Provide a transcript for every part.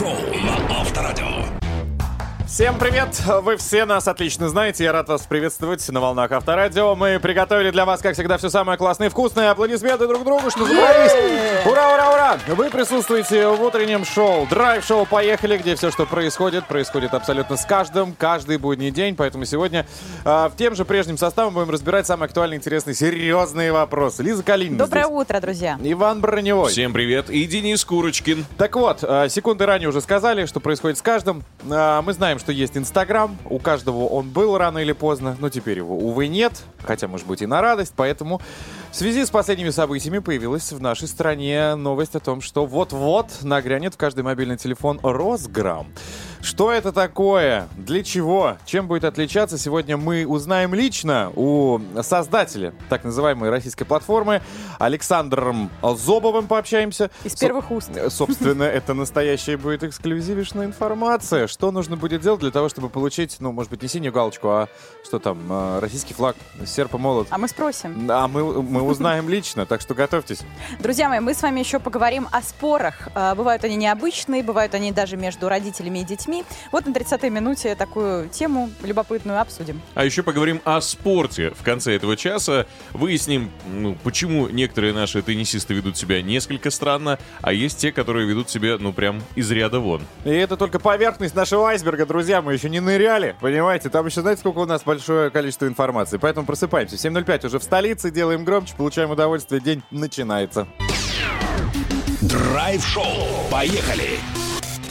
Драйв-шоу на Авторадио. Всем привет! Вы все нас отлично знаете. Я рад вас приветствовать на волнах Авторадио. Мы приготовили для вас, как всегда, все самое классное и вкусное. Аплодисменты друг другу, что собрались. Ура, ура, ура! Вы присутствуете в утреннем шоу. Драйв-шоу «Поехали», где все, что происходит, происходит абсолютно с каждым, каждый будний день. Поэтому сегодня э, в тем же прежнем составе будем разбирать самые актуальные, интересные, серьезные вопросы. Лиза Калинина Доброе здесь. утро, друзья. Иван Броневой. Всем привет. И Денис Курочкин. Так вот, э, секунды ранее уже сказали, что происходит с каждым. Э, Мы знаем, что есть Инстаграм. У каждого он был рано или поздно, но теперь его, увы, нет. Хотя, может быть, и на радость. Поэтому в связи с последними событиями появилась в нашей стране новость о том, что вот-вот нагрянет в каждый мобильный телефон Росграм. Что это такое? Для чего? Чем будет отличаться? Сегодня мы узнаем лично у создателя так называемой российской платформы Александром Зобовым пообщаемся. Из первых уст. Э, Собственно, это настоящая будет эксклюзивишная информация. Что нужно будет делать для того, чтобы получить, ну, может быть, не синюю галочку, а что там, э, российский флаг, серп и молот. А мы спросим. А мы, мы узнаем лично, так что готовьтесь. Друзья мои, мы с вами еще поговорим о спорах. А, Бывают они необычные, бывают они даже между родителями и детьми. Вот на 30-й минуте такую тему любопытную обсудим. А еще поговорим о спорте. В конце этого часа выясним, ну, почему некоторые наши теннисисты ведут себя несколько странно, а есть те, которые ведут себя, ну, прям из ряда вон. И это только поверхность нашего айсберга, друзья. Мы еще не ныряли, понимаете? Там еще, знаете, сколько у нас большое количество информации. Поэтому просыпаемся. 7.05 уже в столице, делаем громче, получаем удовольствие. День начинается. Драйв-шоу. Поехали.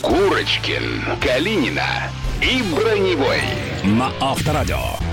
Курочкин, Калинина и Броневой на Авторадио.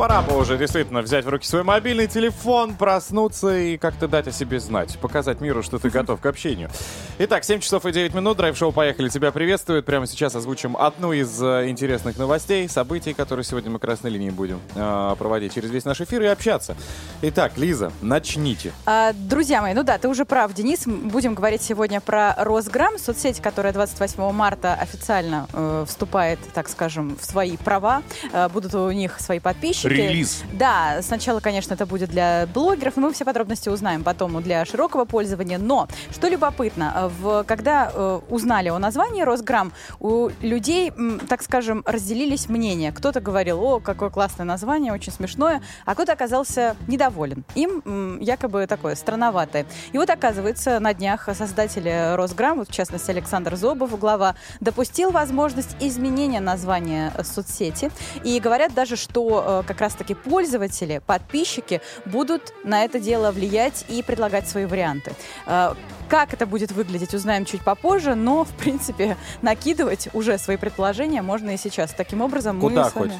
Пора бы уже действительно взять в руки свой мобильный телефон, проснуться и как-то дать о себе знать. Показать миру, что ты готов к общению. Итак, 7 часов и 9 минут. Драйв-шоу «Поехали» тебя приветствует. Прямо сейчас озвучим одну из э, интересных новостей, событий, которые сегодня мы красной линии будем э, проводить через весь наш эфир и общаться. Итак, Лиза, начните. А, Друзья мои, ну да, ты уже прав, Денис. Будем говорить сегодня про Росграм, соцсеть, которая 28 марта официально э, вступает, так скажем, в свои права. Э, будут у них свои подписчики. Релиз. Да, сначала, конечно, это будет для блогеров, но мы все подробности узнаем потом для широкого пользования. Но, что любопытно, э, в, когда э, узнали о названии Росграм, у людей, м, так скажем, разделились мнения. Кто-то говорил, о, какое классное название, очень смешное, а кто-то оказался недоволен. Им м, якобы такое странноватое. И вот, оказывается, на днях создатели Росграм, вот в частности Александр Зобов, глава, допустил возможность изменения названия э, соцсети. И говорят даже, что э, как раз-таки пользователи, подписчики будут на это дело влиять и предлагать свои варианты. Э, Как это будет выглядеть, узнаем чуть попозже, но, в принципе, накидывать уже свои предположения можно и сейчас. Таким образом, мы Куда с вами...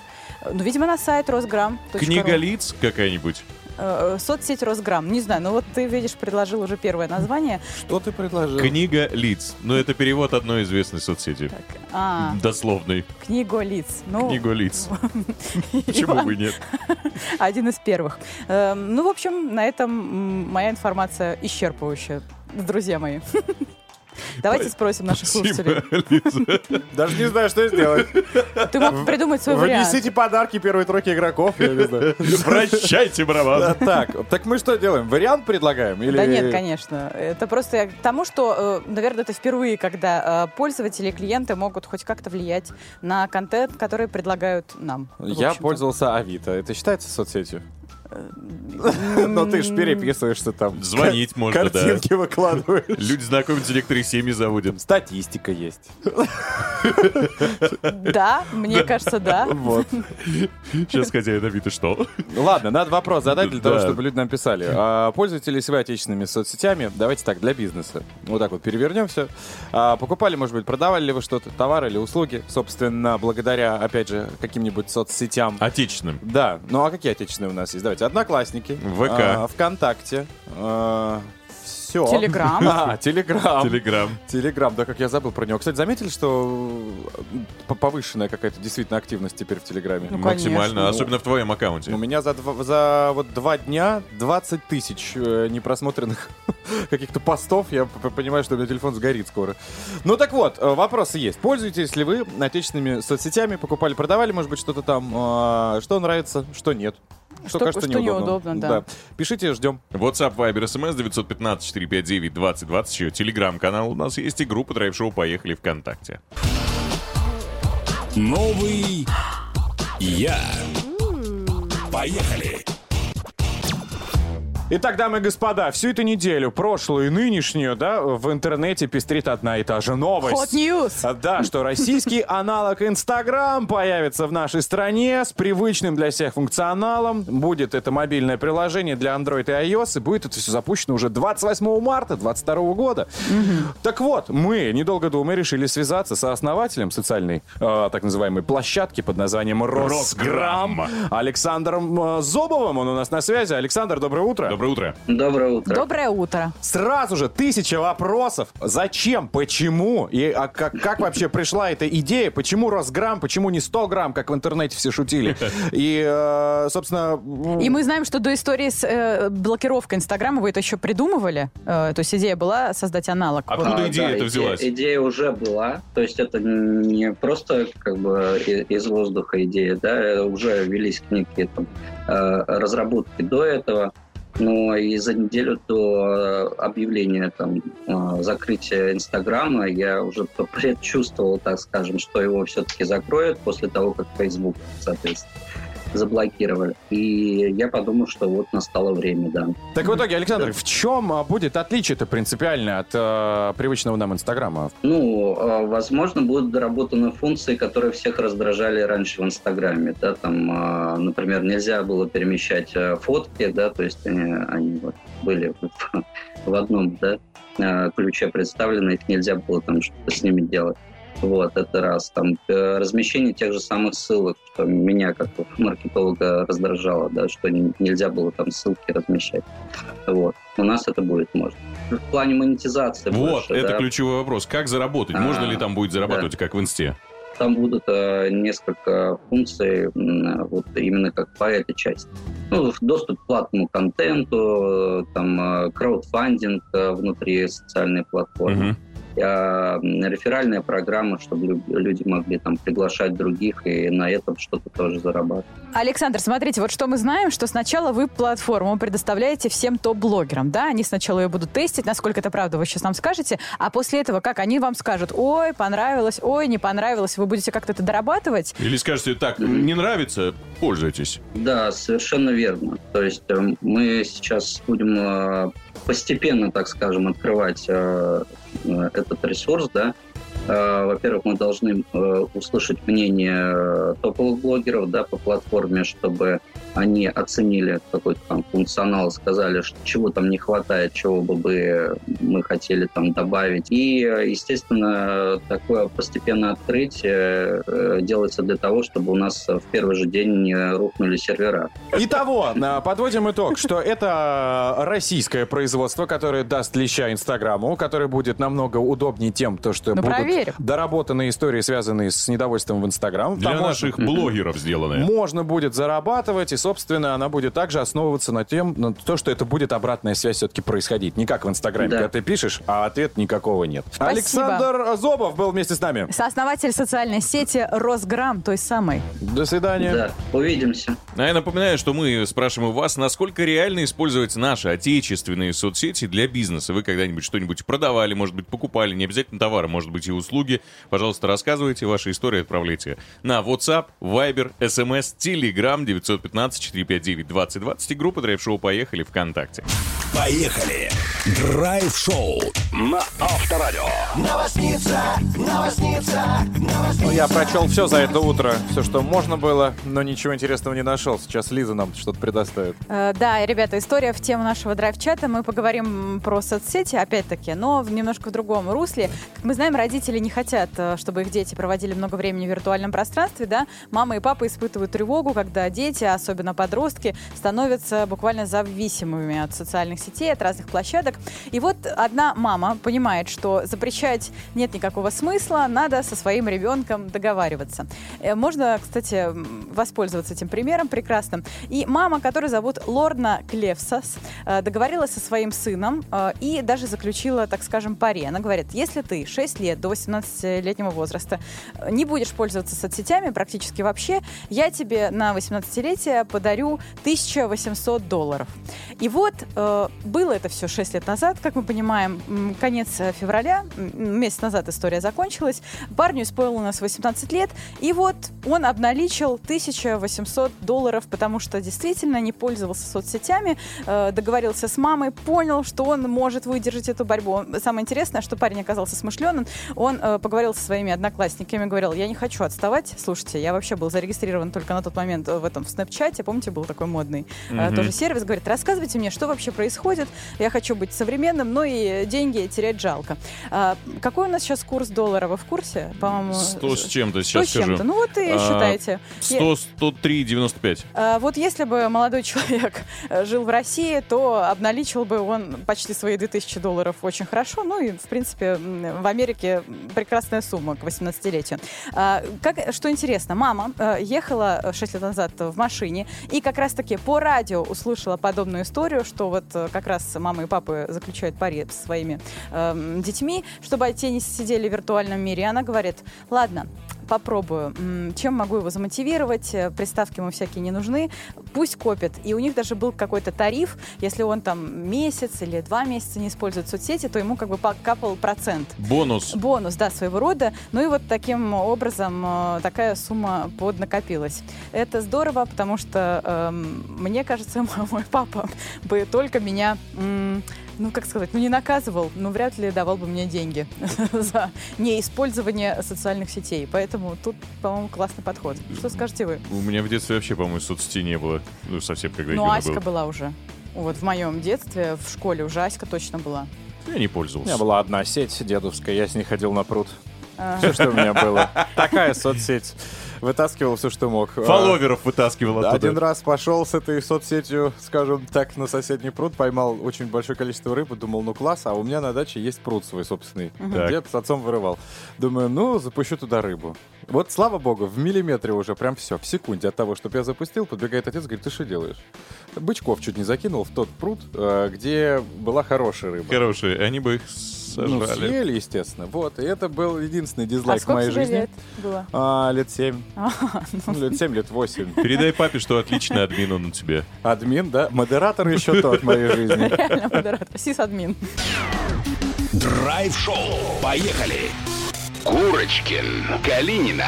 хоть? Ну, видимо, на сайт Росграм. Книга лиц какая-нибудь. Э, Соцсеть Росграм. Не знаю, но вот ты, видишь, предложил уже первое название. Что ты предложил? Книга лиц. Ну, это перевод одной известной соцсети. Так, а, Дословный. книгу лиц. Ну, Книгу лиц. Почему бы нет? Один из первых. Эм, Ну, в общем, на этом моя информация исчерпывающая, друзья мои. Давайте спросим наших слушателей. Даже не знаю, что сделать. Ты мог придумать свой вариант. Внесите подарки первой тройки игроков, я не знаю. Прощайте, барабан. Так, так мы что делаем? Вариант предлагаем? Или... Да нет, конечно. Это просто я к тому, что, э, наверное, это впервые, когда э, пользователи и клиенты могут хоть как-то влиять на контент, который предлагают нам. Я пользовался Авито. Это считается соцсетью? Но ты ж переписываешься там. Звонить можно, да. Картинки выкладываешь. Люди знакомятся, некоторые семьи заводят. Статистика есть. Да, мне кажется, да. Вот. Сейчас хозяин Авито что? Ладно, надо вопрос задать для того, чтобы люди нам писали. А, Пользуетесь ли вы отечественными соцсетями? Давайте так, для бизнеса. Вот так вот перевернем все. А, Покупали, может быть, продавали ли вы что-то, товары или услуги, собственно, благодаря, опять же, каким-нибудь соцсетям? Отечественным. Да, ну а какие отечественные у нас есть? Давайте, Одноклассники. ВК. а, ВКонтакте. все. Телеграм. А, Телеграм. Телеграм. Телеграм, да, как я забыл про него. Кстати, заметили, что э, повышенная какая-то действительно активность теперь в Телеграме? Ну, Максимально. Особенно в твоем аккаунте. У меня за, два, за вот два дня 20 тысяч э, непросмотренных каких-то постов. Я понимаю, что у меня телефон сгорит скоро. Ну так вот, э, вопросы есть. Пользуетесь ли вы отечественными соцсетями? Покупали, продавали, может быть, что-то там? э, что нравится, что нет? Что, Что- кажется что неудобно. неудобно, да. Пишите, ждем. WhatsApp, Viber, SMS 915-459-2020. Еще телеграм-канал у нас есть и группа Драйв-шоу «Поехали ВКонтакте». Новый я. Поехали. Итак, дамы и господа, всю эту неделю, прошлую и нынешнюю, да, в интернете пестрит одна и та же новость. Hot news. Да, что российский аналог Инстаграм появится в нашей стране с привычным для всех функционалом. Будет это мобильное приложение для Android и iOS, и будет это все запущено уже 28 марта 2022 года. Так вот, мы, недолго думая, решили связаться со основателем социальной, э, так называемой, площадки под названием Росграмм, Росграмм. Александром э, Зобовым. Он у нас на связи. Александр, доброе утро. Доброе утро. Доброе утро. Доброе утро. Сразу же тысяча вопросов. Зачем? Почему? И а как, как вообще пришла эта идея? Почему Росграмм? Почему не 100 грамм, как в интернете все шутили? И, э, собственно... И мы знаем, что до истории с э, блокировкой Инстаграма вы это еще придумывали. Э, то есть идея была создать аналог. А Вот. Откуда А, идея да, эта взялась? Идея уже была, то есть это не просто как бы из воздуха идея, да, уже велись некие там э, разработки до этого, но и за неделю до э, объявления там э, закрытия Инстаграма я уже предчувствовал, так скажем, что его все-таки закроют после того, как Facebook, соответственно, заблокировали. И я подумал, что вот настало время, да. Так в итоге, Александр, в чем а, будет отличие-то принципиально от э, привычного нам Инстаграма? Ну, э, возможно, будут доработаны функции, которые всех раздражали раньше в Инстаграме. Да, там, э, например, нельзя было перемещать э, фотки, да, то есть они, они вот были в, в одном да, ключе представлены, их нельзя было там что-то с ними делать. Вот, это раз. Там э, размещение тех же самых ссылок, что меня как маркетолога раздражало, да, что не- нельзя было там ссылки размещать. Вот. У нас это будет можно. В плане монетизации Вот, больше, это да, ключевой вопрос. Как заработать? А, Можно ли там будет зарабатывать, как в Инсте? там будут э, несколько функций м, вот именно как по этой части. Ну, доступ к платному контенту, э, там э, краудфандинг э, внутри социальной платформы, Мгм. Э, реферальная программа, чтобы лю- люди могли там приглашать других и на этом что-то тоже зарабатывать. Александр, смотрите, вот что мы знаем, что сначала вы платформу предоставляете всем топ-блогерам, да? Они сначала ее будут тестить, насколько это правда, вы сейчас нам скажете, а после этого как они вам скажут, ой, понравилось, ой, не понравилось, вы будете как-то это дорабатывать? Или скажете, так, не нравится, пользуйтесь. Да, совершенно верно. То есть э, мы сейчас будем э, постепенно, так скажем, открывать э, э, этот ресурс, да. Э, Во-первых, мы должны э, услышать мнение э, топовых блогеров да, по платформе, чтобы они оценили какой-то там функционал, сказали, что чего там не хватает, чего бы мы хотели там добавить. И, естественно, такое постепенное открытие делается для того, чтобы у нас в первый же день не рухнули сервера. Итого, подводим итог, что это российское производство, которое даст леща Инстаграму, которое будет намного удобнее тем, то, что Ну, будут проверим. доработанные истории, связанные с недовольством в Инстаграм. Для Там наших можно- блогеров сделанное. Можно будет зарабатывать, и, собственно, она будет также основываться на тем, на то, что это будет обратная связь все-таки происходить. Не как в Инстаграме, Да. когда ты пишешь, а ответ никакого нет. Спасибо. Александр Зобов был вместе с нами. Сооснователь социальной сети Росграмм, той самой. До свидания. Да, увидимся. А я напоминаю, что мы спрашиваем у вас, насколько реально использовать наши отечественные соцсети для бизнеса. Вы когда-нибудь что-нибудь продавали, может быть, покупали, не обязательно товары, может быть, и услуги. Пожалуйста, рассказывайте ваши истории, отправляйте на WhatsApp, Viber, SMS, Telegram 915-459-2020 и группа Драйв Шоу «Поехали» ВКонтакте. Поехали. Драйв-шоу на Авторадио. Ну, я прочел все за это утро, все, что можно было, но ничего интересного не нашел. Сейчас Лиза нам что-то предоставит. Э, Да, ребята, история в тему нашего драйв-чата. Мы поговорим про соцсети, опять-таки, но в немножко в другом русле. Как мы знаем, родители не хотят, э, чтобы их дети проводили много времени в виртуальном пространстве, да. Мама и папа испытывают тревогу, когда дети, особенно подростки, становятся буквально зависимыми от социальных сетей, от разных площадок. И вот одна мама понимает, что запрещать нет никакого смысла, надо со своим ребенком договариваться. Э, Можно, кстати, воспользоваться этим примером прекрасным. И мама, которую зовут Лорна Клевсас, э, договорилась со своим сыном и даже заключила, так скажем, пари. Она говорит, если ты 6 лет до 18-летнего возраста не будешь пользоваться соцсетями практически вообще, я тебе на 18-летие подарю 1800 долларов. И вот э, было это все 6 лет назад, как мы понимаем, конец э, февраля, месяц назад история закончилась. Парню исполнилось 18 лет, и вот он обналичил 1800 долларов, потому что действительно не пользовался соцсетями, э, договорился с мамой, понял, что он может выдержать эту борьбу. Самое интересное, что парень оказался смышленым, он э, поговорил со своими одноклассниками, говорил, я не хочу отставать, слушайте, я вообще был зарегистрирован только на тот момент э, в этом, в Снэпчате, помните, был такой модный э, Мгм. тоже сервис, говорит, рассказывайте мне, что вообще происходит, я хочу быть современным, но и деньги терять жалко. А, какой у нас сейчас курс доллара, вы в курсе? По-моему, Сто с чем-то, сейчас с чем-то. Ну вот и А, считайте. Я- 100, 103, 95. а, Вот если бы молодой человек э, жил в России, то обналичил бы он почти свои 2000 долларов очень хорошо. Ну и, в принципе, в Америке прекрасная сумма к 18-летию. А, Как, что интересно, мама э, ехала 6 лет назад в машине и как раз-таки по радио услышала подобную историю, что вот э, как раз мама и папа заключают пари со своими эм, детьми, чтобы те не сидели в виртуальном мире. И она говорит, ладно, попробую. Чем могу его замотивировать? Э, Приставки ему всякие не нужны. Пусть копит. И у них даже был какой-то тариф. Если он там месяц или два месяца не использует соцсети, то ему как бы капал процент. Бонус. Бонус, да, своего рода. Ну и вот таким образом э, такая сумма поднакопилась. Это здорово, потому что эм, мне кажется, мой папа бы только меня, м, ну как сказать, ну не наказывал, но вряд ли давал бы мне деньги за неиспользование социальных сетей. Поэтому тут, по-моему, классный подход. Что скажете вы? У меня в детстве вообще, по-моему, соцсетей не было. Ну, совсем когда Ну, Аська был. была уже. Вот в моем детстве, в школе уже Аська точно была. Я не У пользовался. меня была одна сеть дедовская, я с ней ходил на пруд. А, Все, что у меня было. Такая соцсеть. Вытаскивал все, что мог. А, Фолловеров вытаскивал оттуда. Один раз пошел с этой соцсетью, скажем так, на соседний пруд, поймал очень большое количество рыбы, думал, ну класс, а у меня на даче есть пруд свой собственный. Так. Дед с отцом вырывал. Думаю, ну, запущу туда рыбу. Вот, слава богу, в миллиметре уже прям все, в секунде от того, чтобы я запустил, подбегает отец, говорит, ты что делаешь? Бычков чуть не закинул в тот пруд, э, где была хорошая рыба. Хорошие, они бы их Ну, сожрали. съели, естественно. Вот, и это был единственный а дизлайк в сколько моей тебе жизни. лет было? А, лет семь. А, Ну, лет семь, лет восемь. Передай папе, что отличный админ он у тебя. Админ, да? Модератор еще тот в моей жизни. Реально модератор. Сисадмин. Драйв-шоу. Поехали. Курочкин, Калинина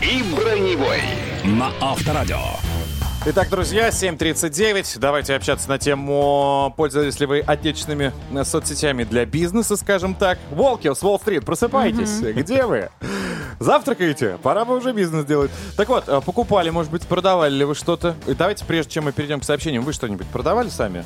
и Броневой на Авторадио. Итак, друзья, 7.39. Давайте общаться на тему, пользовались ли вы отечественными э, соцсетями для бизнеса, скажем так. Волки с Уолл-стрит, просыпайтесь. Где вы? Завтракаете? Пора бы уже бизнес делать. Так вот, э, покупали, может быть, продавали ли вы что-то? И давайте, прежде чем мы перейдем к сообщениям, вы что-нибудь продавали сами?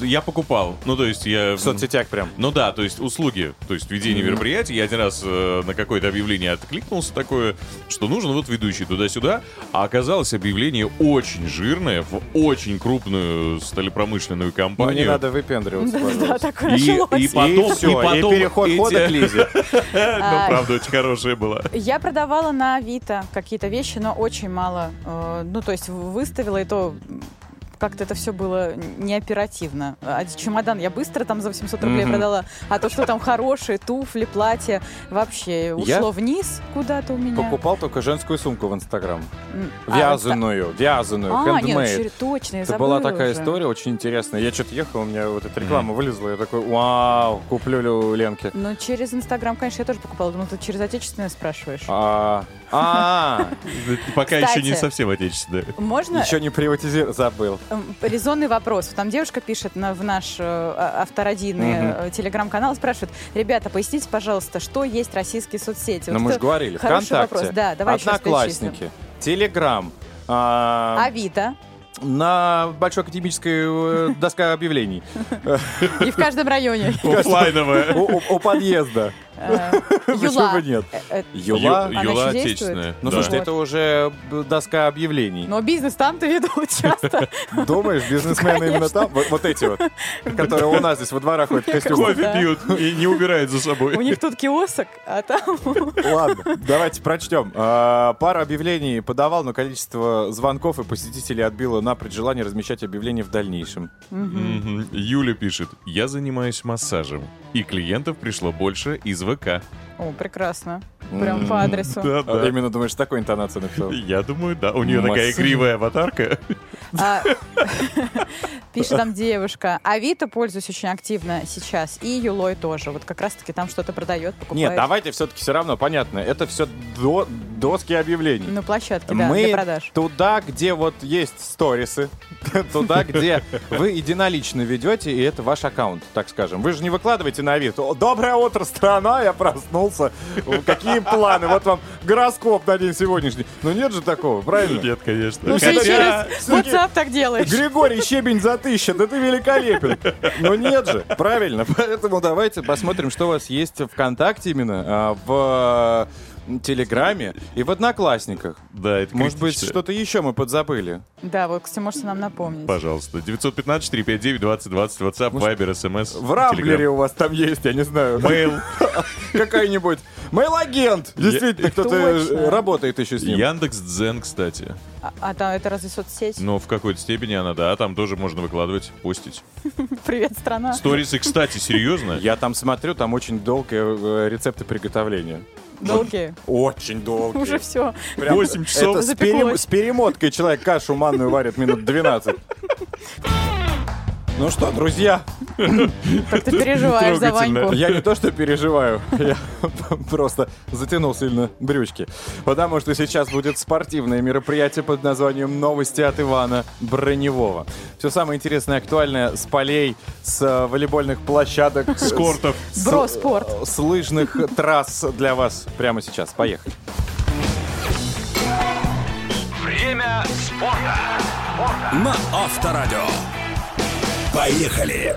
И- и- Я покупал. Ну, то есть я... В соцсетях прям? Ну да, то есть услуги, то есть ведение мероприятий. Я один раз э, на какое-то объявление откликнулся такое, что нужен вот ведущий туда-сюда, а оказалось объявление очень жирное в очень крупную сталепромышленную Ну, компанию. не надо выпендриваться, Да, такое И- и потом- и все, и, потом переход эти- хода к Лизе. Ну, правда, очень хорошая была. Я продавала на Авито какие-то вещи, но очень мало. Э, Ну, то есть выставила, и то как-то это все было не оперативно. А чемодан я быстро там за 800 рублей Мгм. продала, а то, что там хорошие, туфли, платья, вообще ушло Я вниз куда-то у меня. Покупал только женскую сумку в Инстаграм. А, Вязаную, вязаную, А, нет, handmade. чер- точно, я Это была такая уже. история очень интересная. Я что-то ехал, у меня вот эта реклама вылезла, я такой, вау, куплю ли у Ленки. Ну, через Инстаграм, конечно, я тоже покупала. Думала, ты через отечественное спрашиваешь. А, а, Пока еще не совсем отечественная. Можно еще не приватизировал, забыл. Резонный вопрос. Там девушка пишет на, в наш э, а- авторадийный Мгм. э, телеграм-канал, спрашивает, ребята, поясните, пожалуйста, что есть российские соцсети? Но Вот Ну, мы же говорили, хороший ВКонтакте, вопрос. Да, давай Одноклассники, Телеграм, а, Авито. на Большой академической э, доска объявлений, И в каждом районе. У- у подъезда. Э, Почему Юла. бы нет? Э, э, Юла? Юла отечественная. Ну, слушайте, Вот. это уже доска объявлений. Но бизнес там-то ведут часто. Думаешь, бизнесмены именно там? Вот, эти вот, которые у нас здесь во дворах ходят в костюмах. Кофе пьют и не убирают за собой. У них тут киосок, а там... Ладно, давайте прочтем. А, Пару объявлений подавал, но количество звонков и посетителей отбило напрочь желание размещать объявления в дальнейшем. Юля пишет, я занимаюсь массажем, и клиентов пришло больше из ВК. О, прекрасно. Прям по адресу. Да, А, Именно думаешь, такой интонацией написал? Я думаю, да. У нее такая игривая аватарка. А, Пишет там девушка. Авито пользуюсь очень активно сейчас. И Юлой тоже. Вот как раз-таки там что-то продает, покупает. Нет, давайте все-таки все равно, понятно, это все до, доски объявлений. Ну, площадки, да, Мы для продаж. туда, где вот есть сторисы, туда, где вы единолично ведете, и это ваш аккаунт, так скажем. Вы же не выкладываете на вид. «О, Доброе утро, страна, я проснулся. Какие планы? Вот вам гороскоп на день сегодняшний. Ну нет же такого, правильно? Нет, конечно. Ну, ты Хотя- через WhatsApp так делаешь. Григорий Щебень за тысячу, да ты великолепен. Но нет же, правильно. Поэтому давайте посмотрим, что у вас есть ВКонтакте именно, а, в Телеграме и в Одноклассниках. Да, это Может быть, критично. что-то еще мы подзабыли. Да, вот, кстати, можете нам напомнить. Пожалуйста. 915-459-2020, WhatsApp, Viber, SMS, В Рамблере у вас там есть, я не знаю, Мейл. какой-нибудь мейл-агент. Действительно, кто-то э, работает еще с ним. Яндекс Дзен, кстати. А, а там это разве соцсеть? Но в какой-то степени она, да, там тоже можно выкладывать, постить. Привет, страна. Сторисы, кстати, серьезно? Я там смотрю, там очень долгие э, рецепты приготовления. Долгие. Очень долгие. Уже все. Прям 8 часов. Это с, перем- с перемоткой человек кашу манную варит минут 12. Ну что, друзья, Как ты переживаешь за. Ваньку. я не то что переживаю, я просто затянул сильно брючки. Потому что сейчас будет спортивное мероприятие под названием «Новости от Ивана Броневого». Все самое интересное и актуальное с полей, с э, волейбольных площадок, С кортов. с- Броспорт. с лыжных трасс для вас прямо сейчас. Поехали. Время спорта. На Авторадио. Поехали.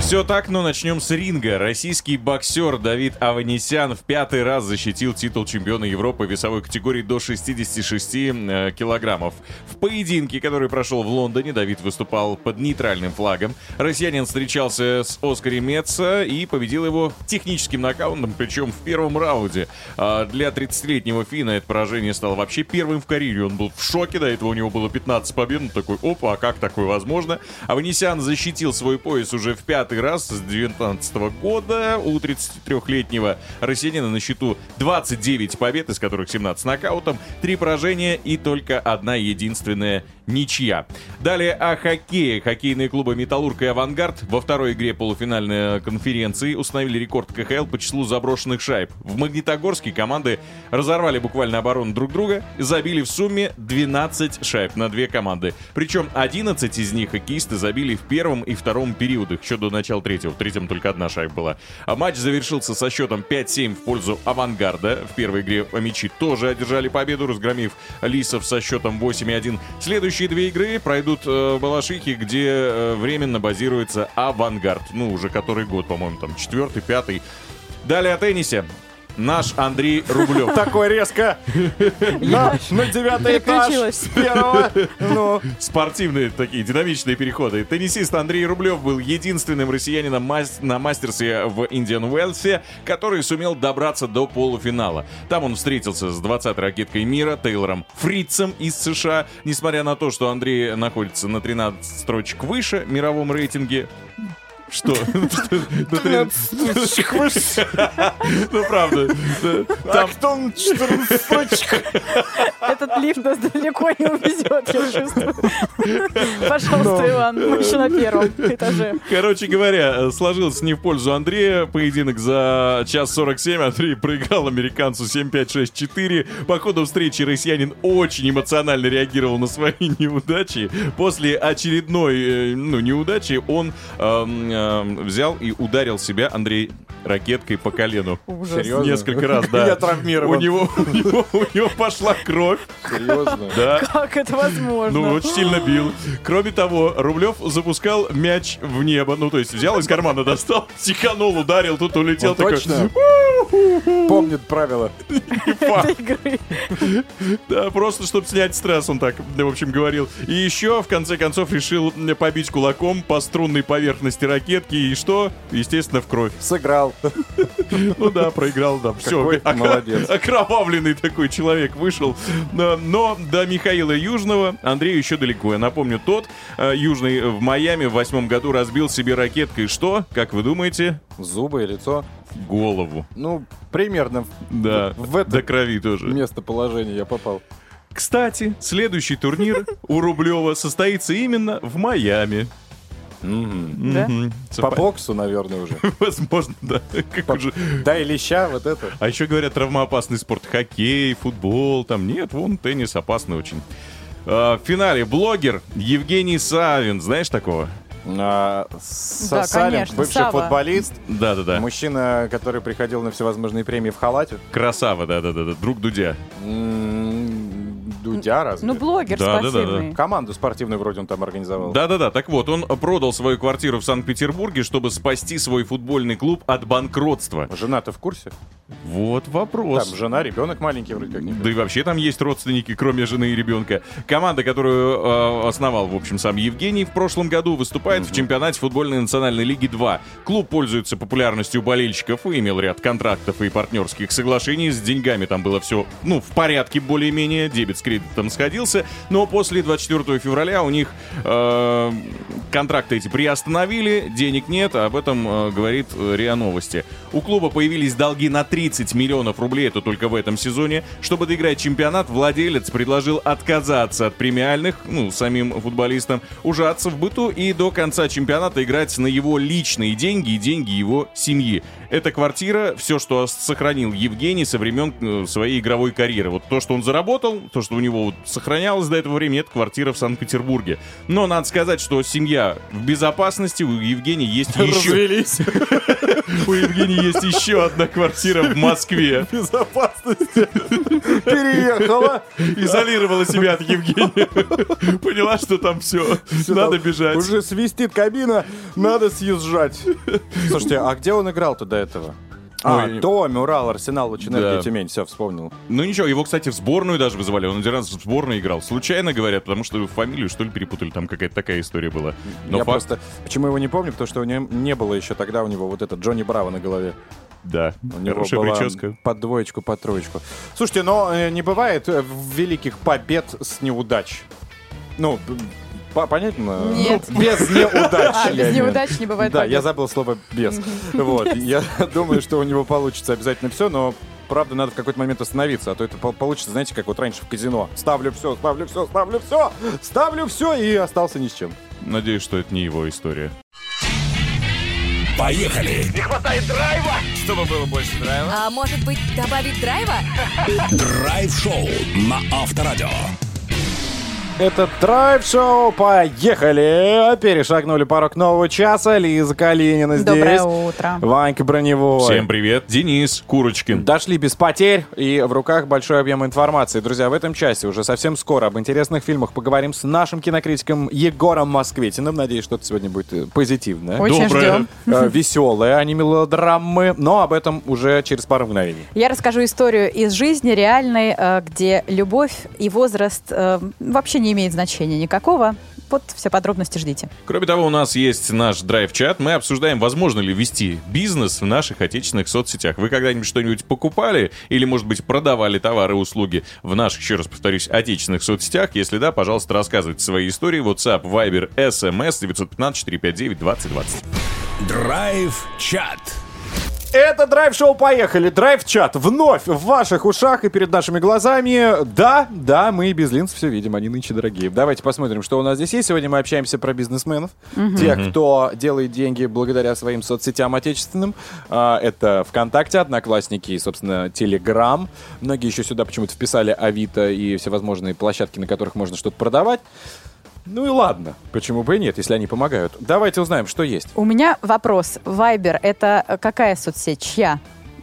Все так, но начнем с ринга. Российский боксер Давид Аванесян в пятый раз защитил титул чемпиона Европы весовой категории до 66 э, килограммов. В поединке, который прошел в Лондоне, Давид выступал под нейтральным флагом. Россиянин встречался с Оскари Метца и победил его техническим нокаутом, причем в первом раунде. А для 30-летнего Фина это поражение стало вообще первым в карьере. Он был в шоке, до этого у него было 15 побед. Он такой, опа, а как такое возможно? Аванесян защитил свой пояс уже в пятый раз с 19 года. У 33-летнего россиянина на счету 29 побед, из которых 17 нокаутом, 3 поражения и только одна единственная ничья. Далее о хоккее. Хоккейные клубы «Металлург» и «Авангард» во второй игре полуфинальной конференции установили рекорд КХЛ по числу заброшенных шайб. В Магнитогорске команды разорвали буквально оборону друг друга и забили в сумме 12 шайб на две команды. Причем 11 из них хоккеисты забили в первом и втором периодах, еще до начала третьего. В третьем только одна шайба была. А матч завершился со счетом 5-7 в пользу «Авангарда». В первой игре мячи тоже одержали победу, разгромив Лисов со счетом 8-1. Следующие две игры пройдут э, в Балашихе, где э, временно базируется «Авангард». Ну, уже который год, по-моему, там четвертый, пятый. Далее о теннисе. Наш Андрей Рублев. Такой резко на, на девятый этаж с первого. Ну, Спортивные такие динамичные переходы. Теннисист Андрей Рублев был единственным россиянином на мастерсе в Индиан Уэльсе, который сумел добраться до полуфинала. Там он встретился с 20-й ракеткой мира Тейлором Фрицем из США. Несмотря на то, что Андрей находится на 13 строчек выше в мировом рейтинге, что? На 13 Ну, правда. Актон 14 Этот лифт нас далеко не увезет, я чувствую. Пожалуйста, Иван, мы еще на первом этаже. Короче говоря, сложился не в пользу Андрея. Поединок за час 47. Андрей проиграл американцу 7-5-6-4. По ходу встречи россиянин очень эмоционально реагировал на свои неудачи. После очередной э, ну, неудачи он эм, эм, взял и ударил себя, Андрей, ракеткой по колену. Ужас. Серьезно? Несколько раз, да. Я травмирован. У него, у него, у него пошла кровь. Серьезно? Да. Как это возможно? Ну, очень сильно бил. Кроме того, Рублев запускал мяч в небо. Ну, то есть взял из кармана, достал, стиханул, ударил, тут улетел Он такой. точно помнит правила. этой игры. Да, просто чтобы снять стресс, он так, в общем, говорил. И еще, в конце концов, решил побить кулаком по струнной поверхности ракетки. И что? Естественно, в кровь. Сыграл. Ну да, проиграл, да. Все, молодец. окровавленный такой человек вышел. Но, но до Михаила Южного Андрею еще далеко. Я напомню, тот э, Южный в Майами в восьмом году разбил себе ракеткой что? Как вы думаете? Зубы и лицо. Голову. Ну, примерно Да, в это до крови тоже. местоположение я попал. Кстати, следующий турнир у Рублева состоится именно в Майами. Да? Мгм. По боксу, наверное, уже. Возможно, да. Как По- уже- Да и леща, вот это. А еще говорят, травмоопасный спорт. Хоккей, футбол. Там нет, вон теннис опасный очень. А, В финале блогер Евгений Савин. Знаешь такого? А, Да, Сосалин, конечно, бывший Сава. футболист, Да-да-да. мужчина, который приходил на всевозможные премии в халате. Красава, да-да-да. Друг Дудя. М, Дудя разве? Ну, блогер Да, да, да, спортивный. Команду спортивную вроде он там организовал. Да-да-да, так вот, он продал свою квартиру в Санкт-Петербурге, чтобы спасти свой футбольный клуб от банкротства. Жена-то в курсе? Вот вопрос. Там жена, ребенок маленький вроде как. не Да и вообще там есть родственники, кроме жены и ребенка. Команда, которую э, основал, в общем, сам Евгений в прошлом году, выступает в чемпионате футбольной национальной лиги 2. Клуб пользуется популярностью болельщиков и имел ряд контрактов и партнерских соглашений. С деньгами там было все, ну, в порядке более-менее. Дебет с кредитом сходился. Но после 24 февраля у них э, контракты эти приостановили, денег нет, об этом э, говорит э, РИА Новости. У клуба появились долги на 30 миллионов рублей, это только в этом сезоне. Чтобы доиграть чемпионат, владелец предложил отказаться от премиальных, ну, самим футболистам, ужаться в быту и до конца чемпионата играть на его личные деньги и деньги его семьи. Эта квартира, все, что сохранил Евгений со времен э, своей игровой карьеры. Вот то, что он заработал, то, что у него вот сохранялось до этого времени, это квартира в Санкт-Петербурге. Но надо сказать, что семья в безопасности, у Евгения есть еще... Развелись. У Евгения есть еще одна квартира в Москве. Безопасности. Переехала. Изолировала себя от Евгения. Поняла, что там все. Надо Там бежать. Уже свистит кабина, надо съезжать. Слушайте, а где он играл-то до этого? А, Ой. Томи, Урал, Арсенал, Лучиненко Да. Тюмень. Все, вспомнил. Ну ничего, его, кстати, в сборную даже вызывали. Он один раз в сборную играл. Случайно говорят, потому что фамилию, что ли, перепутали. Там какая-то такая история была. Но Я факт, просто... Почему его не помню? Потому что у него не было еще тогда у него вот этот Джонни Браво на голове. да. У него Хорошая была прическа. под двоечку, под троечку. Слушайте, но э, не бывает э, великих побед с неудач. Ну, понятно? Нет. Ну, без неудач. А, без неудач не бывает Да, побед. я забыл слово «без». Вот, я думаю, что у него получится обязательно все, но Правда, надо в какой-то момент остановиться, а то это по- получится, знаете, как вот раньше в казино. Ставлю все, ставлю все, ставлю все, ставлю все и остался ни с чем. Надеюсь, что это не его история. Поехали! Не хватает драйва! Чтобы было больше драйва. А может быть, добавить драйва? Драйв-шоу на Авторадио. Это драйв-шоу, поехали! Перешагнули порог нового часа, Лиза Калинина здесь. Доброе утро. Ванька Броневой. Всем привет. Денис Курочкин. Дошли без потерь и в руках большой объем информации. Друзья, в этом часе уже совсем скоро об интересных фильмах поговорим с нашим кинокритиком Егором Москвитиным. Надеюсь, что это сегодня будет э, позитивное. Очень Доброе. ждем. Э, Веселое, а не мелодрамы. Но об этом уже через пару мгновений. Я расскажу историю из жизни реальной, э, где любовь и возраст вообще не имеет значения никакого. Вот все подробности ждите. Кроме того, у нас есть наш драйв-чат. Мы обсуждаем, возможно ли вести бизнес в наших отечественных соцсетях. Вы когда-нибудь что-нибудь покупали или, может быть, продавали товары и услуги в наших, еще раз повторюсь, отечественных соцсетях? Если да, пожалуйста, рассказывайте свои истории. WhatsApp, Viber, SMS 915-459-2020. Драйв-чат. Это драйв-шоу «Поехали!» Драйв-чат вновь в ваших ушах и перед нашими глазами. Да, да, мы и без линз все видим, они нынче дорогие. Давайте посмотрим, что у нас здесь есть. Сегодня мы общаемся про бизнесменов. Тех, кто делает деньги благодаря своим соцсетям отечественным. А, Это ВКонтакте, Одноклассники и, собственно, Телеграм. Многие еще сюда почему-то вписали Авито и всевозможные площадки, на которых можно что-то продавать. Ну и ладно, почему бы и нет, если они помогают. Давайте узнаем, что есть. У меня вопрос. Вайбер — это какая соцсеть? Чья?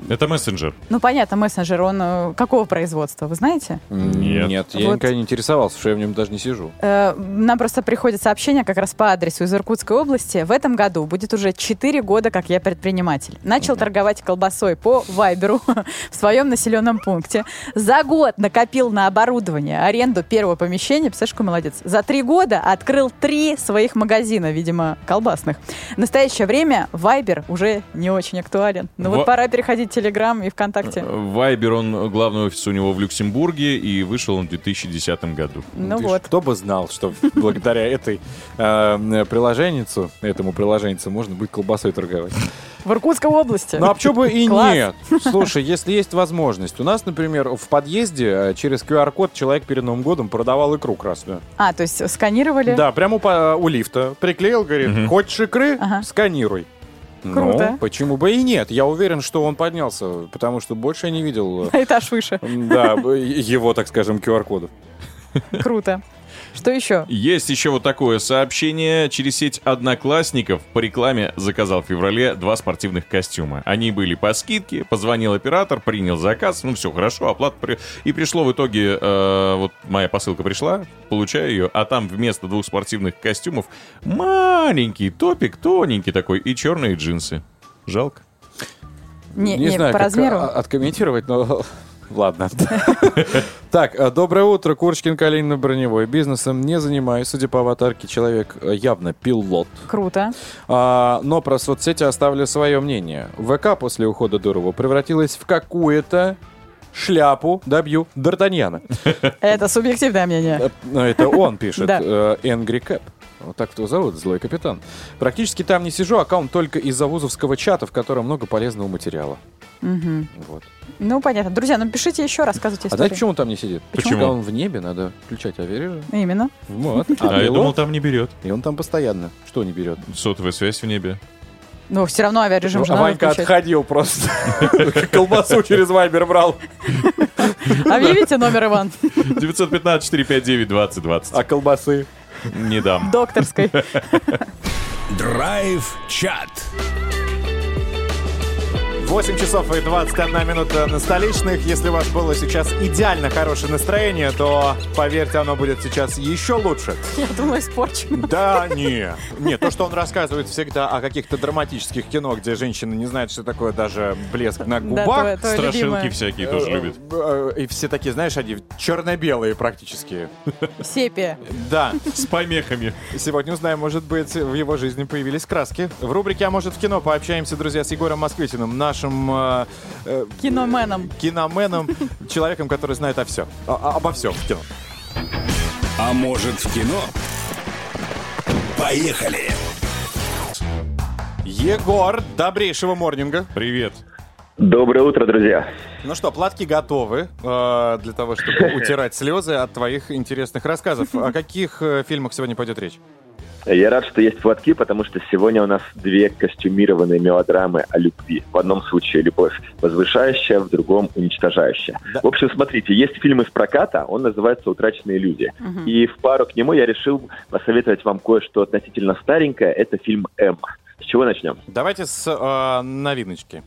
Это мессенджер. Ну, понятно, мессенджер, он э, какого производства, вы знаете? Нет. Нет, я Вот. никогда не интересовался, что я в нем даже не сижу. Э, Нам просто приходит сообщение как раз по адресу из Иркутской области. В этом году будет уже 4 года, как я предприниматель. Начал торговать колбасой по Вайберу в своем населенном пункте. За год накопил на оборудование, аренду первого помещения. Какой молодец. За три года открыл три своих магазина, видимо, колбасных. В настоящее время Вайбер уже не очень актуален. Ну Ва- вот пора переходить Телеграм и ВКонтакте. Вайбер, он главный офис у него в Люксембурге, и вышел он в 2010 году. Ну Ты ж вот. Кто бы знал, что благодаря этой э, приложенницу, этому приложенницу, можно будет колбасой торговать. В Иркутской области. Ну а почему бы и Класс. нет? Слушай, если есть возможность. У нас, например, в подъезде э, через QR-код человек перед Новым годом продавал икру красную. А, то есть сканировали? Да, прямо у, по- у лифта. Приклеил, говорит, хочешь икры? Ага. Сканируй. Круто. Ну, почему бы и нет? Я уверен, что он поднялся, потому что больше я не видел, э, этаж выше. да, его, так скажем, QR-кодов. Круто. Что еще? Есть еще вот такое сообщение. Через сеть Одноклассников по рекламе заказал в феврале два спортивных костюма. Они были по скидке, позвонил оператор, принял заказ, ну все хорошо, оплата при... И пришло в итоге, э, вот моя посылка пришла, получаю ее, а там вместо двух спортивных костюмов маленький топик, тоненький такой, и черные джинсы. Жалко. Не, не, знаю, по как размеру. а- откомментировать, но ладно. Так, э, доброе утро, Курочкин, Калинин, Броневой. Бизнесом не занимаюсь, судя по аватарке, человек э, явно пилот. Круто. А, но про соцсети оставлю свое мнение. ВК после ухода Дурова превратилась в какую-то шляпу, добью, Д'Артаньяна. Это субъективное мнение. Э, ну, Это он пишет. Angry Cap. Вот так его зовут, злой капитан. Практически там не сижу, аккаунт только из-за вузовского чата, в котором много полезного материала. Мгм. Вот. Ну, понятно. Друзья, ну пишите еще, рассказывайте А знаете, истории. почему он там не сидит? Почему? Когда он в небе, надо включать авиарежим. Именно. Вот. А, я пилот, думал, там не берет. И он там постоянно. Что не берет? Сотовая связь в небе. Ну, все равно авиарежим же А надо Ванька отходил просто. Колбасу через Вайбер брал. Объявите номер, Иван, 915-459-2020. А колбасы? Не дам. докторской. Драйв-чат. 8 часов и 21 минута на столичных. Если у вас было сейчас идеально хорошее настроение, то, поверьте, оно будет сейчас еще лучше. Я думаю, испорчено. Да, не. Не, то, что он рассказывает всегда о каких-то драматических кино, где женщины не знают, что такое даже блеск на Да, губах. твое- твое Страшилки любимое. всякие тоже Э, любят. э, И все такие, знаешь, они черно-белые практически. Сепия. Да. С помехами. Сегодня узнаем, может быть, в его жизни появились краски. В рубрике «А может в кино» пообщаемся, друзья, с Егором Москвитиным, нашим э, э, Киноменом. киноменом, человеком, который знает о все, обо всем в кино. А может в кино? Поехали! Егор, добрейшего морнинга. Привет. Доброе утро, друзья. Ну что, платки готовы э, для того, чтобы утирать слезы от твоих интересных рассказов. О каких э, фильмах сегодня пойдет речь? Я рад, что есть платки, потому что сегодня у нас две костюмированные мелодрамы о любви. В одном случае любовь возвышающая, в другом уничтожающая. Да. В общем, смотрите, есть фильм из проката, он называется «Утраченные люди». И в пару к нему я решил посоветовать вам кое-что относительно старенькое. Это фильм «М». С чего начнем? Давайте с э, новиночки.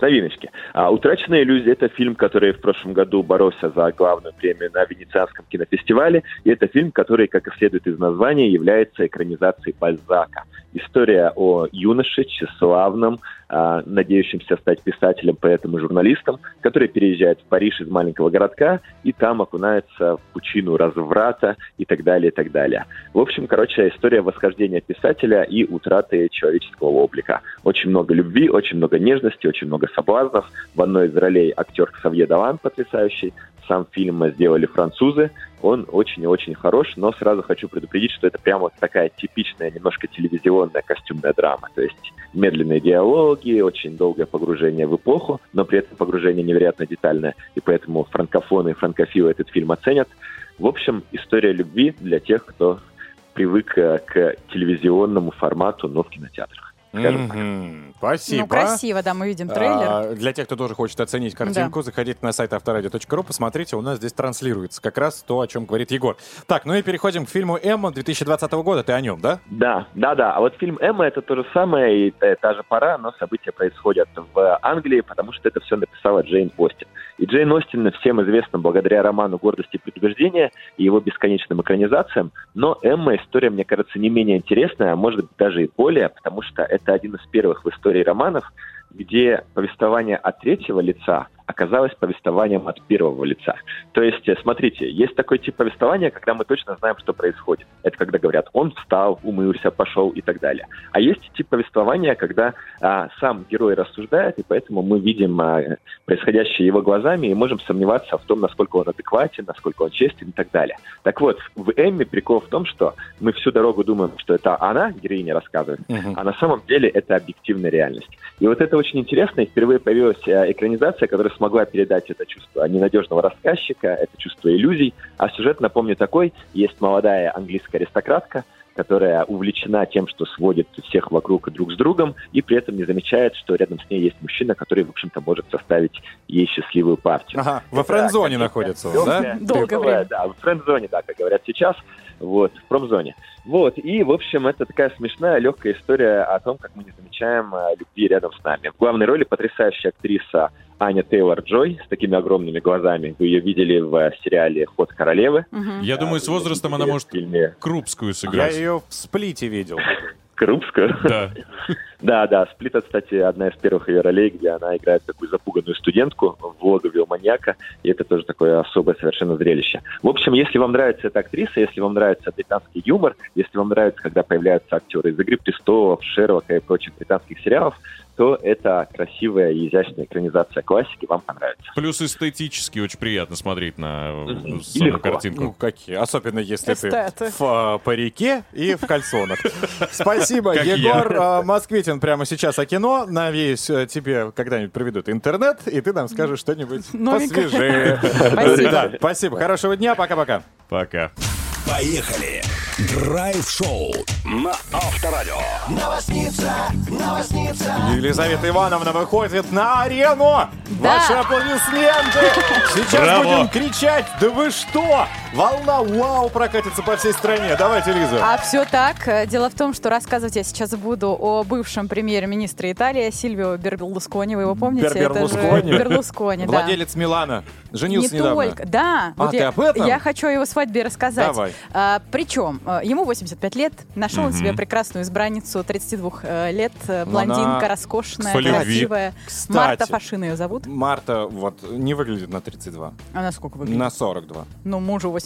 Новиночки. А, «Утраченные иллюзии» — это фильм, который в прошлом году боролся за главную премию на Венецианском кинофестивале. И это фильм, который, как и следует из названия, является экранизацией Бальзака. История о юноше, тщеславном, а, надеющемся стать писателем, поэтом и журналистом, который переезжает в Париж из маленького городка и там окунается в пучину разврата и так далее, и так далее. В общем, короче, история восхождения писателя и утраты человеческого облика. Очень много любви, очень много нежности, очень много соблазнов. В одной из ролей актер Ксавье Далан потрясающий. Сам фильм сделали французы. Он очень и очень хорош, но сразу хочу предупредить, что это прямо вот такая типичная, немножко телевизионная костюмная драма. То есть медленные диалоги, очень долгое погружение в эпоху, но при этом погружение невероятно детальное. И поэтому франкофоны и франкофилы этот фильм оценят. В общем, история любви для тех, кто привык э, к телевизионному формату, но в кинотеатрах. Скажем так. Мгм. Спасибо. Ну, красиво, да, мы видим трейлер. А, для тех, кто тоже хочет оценить картинку, заходите на сайт авторадио.ру, посмотрите, у нас здесь транслируется как раз то, о чем говорит Егор. Так, ну и переходим к фильму «Эмма» 2020 года. Ты о нем, да? Да, да, да. А вот фильм Эмма это то же самое, и та, та же пора, но события происходят в Англии, потому что это все написала Джейн Остин. И Джейн Остин всем известна благодаря роману «Гордость и предубеждение» и его бесконечным экранизациям. Но Эмма история, мне кажется, не менее интересная, а может быть даже и более, потому что это один из первых в истории романов, где повествование от третьего лица оказалось повествованием от первого лица. То есть, э, смотрите, есть такой тип повествования, когда мы точно знаем, что происходит. Это когда говорят, он встал, умылся, пошел и так далее. А есть тип повествования, когда а, сам герой рассуждает, и поэтому мы видим а, происходящее его глазами и можем сомневаться в том, насколько он адекватен, насколько он честен и так далее. Так вот, в Эмме прикол в том, что мы всю дорогу думаем, что это она, героиня, рассказывает, а на самом деле это объективная реальность. И вот это очень интересно, и впервые появилась э, экранизация, которая смогла передать это чувство ненадежного рассказчика, это чувство иллюзий. А сюжет, напомню, такой. Есть молодая английская аристократка, которая увлечена тем, что сводит всех вокруг друг с другом, и при этом не замечает, что рядом с ней есть мужчина, который, в общем-то, может составить ей счастливую партию. Ага, во Это френд-зоне находится он, да? Долгое время. Да, в френд-зоне, да, как говорят сейчас, вот, в промзоне. Вот, и, в общем, это такая смешная, легкая история о том, как мы не замечаем э, любви рядом с нами. В главной роли потрясающая актриса Аня Тейлор-Джой с такими огромными глазами. Вы ее видели в э, сериале «Ход королевы». Мгм. Я думаю, А, с вы возрастом она в может фильме Крупскую Я сыграть. ее в сплите видел. Крупскую. Да. Да, да, Сплит, это, кстати, одна из первых ее ролей, где она играет такую запуганную студентку в логове у маньяка, и это тоже такое особое совершенно зрелище. В общем, если вам нравится эта актриса, если вам нравится британский юмор, если вам нравится, когда появляются актеры из «Игры престолов», Шерлока и прочих британских сериалов, то это красивая и изящная экранизация классики вам понравится. Плюс эстетически очень приятно смотреть на э, саму Легко. картинку. Ну, какие? Особенно если Эстеты. ты в а, парике и в кальсонах. Спасибо. Егор а, Москвитин прямо сейчас о кино. Надеюсь, э, тебе когда-нибудь проведут интернет, и ты нам скажешь что-нибудь Новенькое. посвежее. Спасибо. Да, Спасибо. Хорошего дня. Пока-пока. Пока. Поехали. Драйв-шоу на Авторадио. Елизавета Ивановна выходит на арену. Да. Ваши аплодисменты. Сейчас Браво. будем кричать. Да вы что? Волна вау прокатится по всей стране. Давайте, Лиза. А все так. Дело в том, что рассказывать я сейчас буду о бывшем премьер-министре Италии Сильвио Берлускони. Вы его помните? Бер- Это же Берлускони? Берлускони, да. Владелец Милана. Женился не недавно. только. Да. А, вот ты я, об этом? я хочу о его свадьбе рассказать. Давай. А, причем, э, ему 85 лет. Нашел он себе прекрасную избранницу 32 э, лет. э, Блондинка, она роскошная, красивая. Кстати. Марта Фашина ее зовут. Марта вот не выглядит на 32, Она сколько выглядит? на 42. Ну, мужу 85.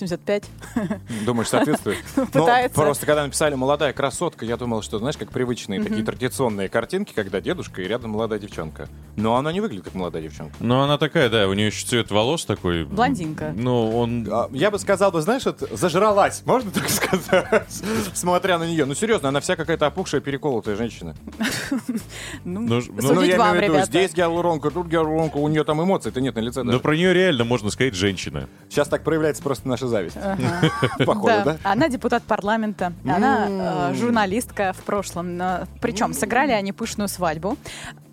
Думаешь, соответствует? Ну, Пытается. просто когда написали «молодая красотка», я думал, что, знаешь, как привычные такие традиционные картинки, когда дедушка и рядом молодая девчонка. Но она не выглядит как молодая девчонка. Ну, она такая, да, у нее еще цвет волос такой. Блондинка. Ну, он... А, Я бы сказал, бы, знаешь, вот зажралась, можно так сказать, смотря на нее. Ну, серьезно, она вся какая-то опухшая, переколотая женщина. Ну, Ну, ну, ну, я имею в виду, здесь гиалуронка, тут гиалуронка, у нее там эмоций-то нет на лице Но даже. про нее реально можно сказать женщина. Сейчас так проявляется просто наша зависть. Ага. Походу, да? Она депутат парламента, она э, журналистка в прошлом. Причем сыграли они пышную свадьбу.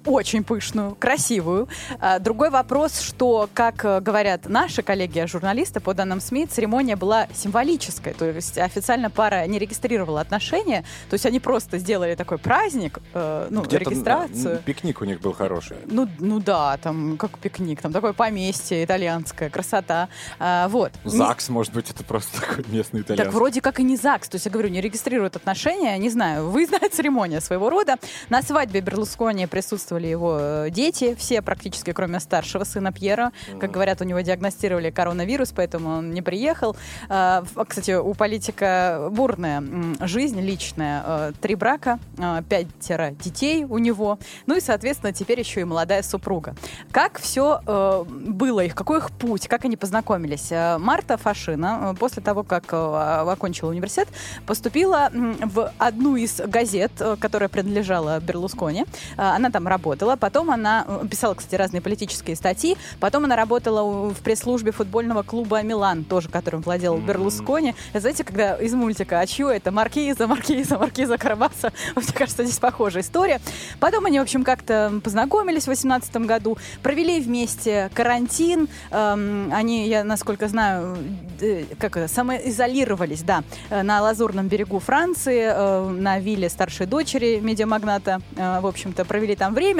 Очень пышную, красивую. А, Другой вопрос, что, как э, говорят наши коллеги-журналисты, по данным СМИ, церемония была символической. То есть официально пара не регистрировала отношения. То есть они просто сделали такой праздник, э, ну, регистрацию. Пикник у них был хороший. Ну, ну да, там как пикник, там такое поместье итальянское, красота. А, вот. Не- ЗАГС, может быть, это просто такой местный так итальянский. вроде как и не ЗАГС. То есть, я говорю, не регистрируют отношения, не знаю, выездная церемония своего рода. На свадьбе Берлускони присутствовали его э, дети, все практически, кроме старшего сына Пьера. Как говорят, у него диагностировали коронавирус, поэтому он не приехал. А, Кстати, у политика бурная жизнь личная. Э, Три брака, э, пятеро детей у него. Ну и, соответственно, теперь еще и молодая супруга. Как все было их, какой их путь, как они познакомились? Э, Марта Фашина, э, после того, как э, окончила университет, поступила в одну из газет, э, которая принадлежала Берлускони. Э, Она там работала работала. Потом она э, писала, кстати, разные политические статьи. Потом она работала в пресс-службе футбольного клуба «Милан», тоже которым владел Берлускони. Знаете, когда из мультика «А чье это? Маркиза, Маркиза, Маркиза Карабаса». Мне кажется, здесь похожая история. Потом они, в общем, как-то познакомились в 2018 году, провели вместе карантин. Эм, Они, я насколько знаю, э, как это, самоизолировались, да, э, на Лазурном берегу Франции, э, на вилле старшей дочери медиамагната, э, в общем-то, провели там время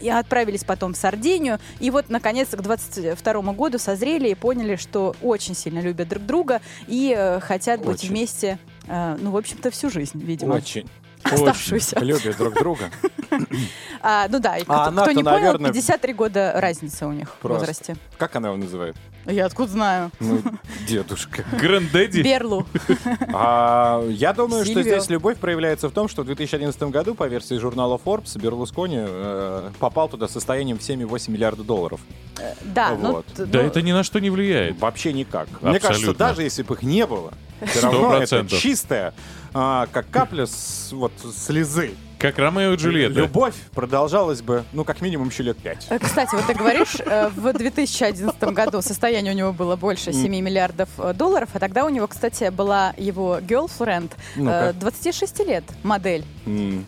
и отправились потом в Сардинию. И вот, наконец, к 22 году созрели и поняли, что очень сильно любят друг друга и э, хотят быть Очень. вместе, э, ну, в общем-то, всю жизнь, видимо. Очень. Оставшуюся. Очень любят друг друга. А, ну да, кто, А кто она-то, не понял, наверное, 53 года разница у них в Просто. возрасте. Как она его называет? Я откуда знаю? Ну, дедушка. Грандеди. Берлу. А, я думаю, что Сильвио. здесь любовь проявляется в том, что в 2011 году, по версии журнала Forbes, Берлускони э, попал туда с состоянием в 7,8 миллиарда долларов. Да, ну, Вот. т- Да ну, это ни на что не влияет. Вообще никак. Мне кажется, Абсолютно. даже если бы их не было, все равно это процентов. чистая, а, как капля с, вот, слезы. Как Ромео и Джульетта. Любовь продолжалась бы, ну, как минимум, еще лет пять. Э, Кстати, вот ты говоришь, э, в 2011 году состояние у него было больше 7 миллиардов э, долларов, а тогда у него, кстати, была его girlfriend, э, Ну-ка. 26 лет, модель.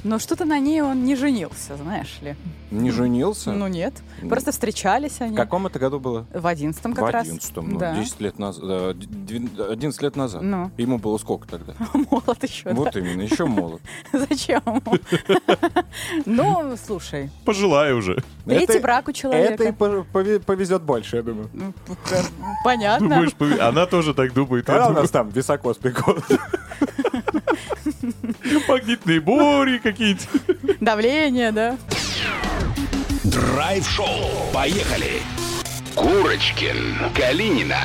Но что-то на ней он не женился, знаешь ли. Не женился? Ну нет, просто встречались они. В каком это году было? В 11 как в раз. 11 ну, Да. 10 лет назад, да, д- 11 лет назад. Ему было сколько тогда? Молод еще, Вот именно, еще молод. Зачем? Ну, слушай, Пожелаю уже. третий Это- брак у Это и человека. по- пове- повезет больше, я думаю. Понятно. Думаешь, пове- она тоже так думает. Когда у нас там високос прикол? Магнитные бури какие-нибудь. Давление, да? Драйв-шоу. Поехали. Курочкин, Калинина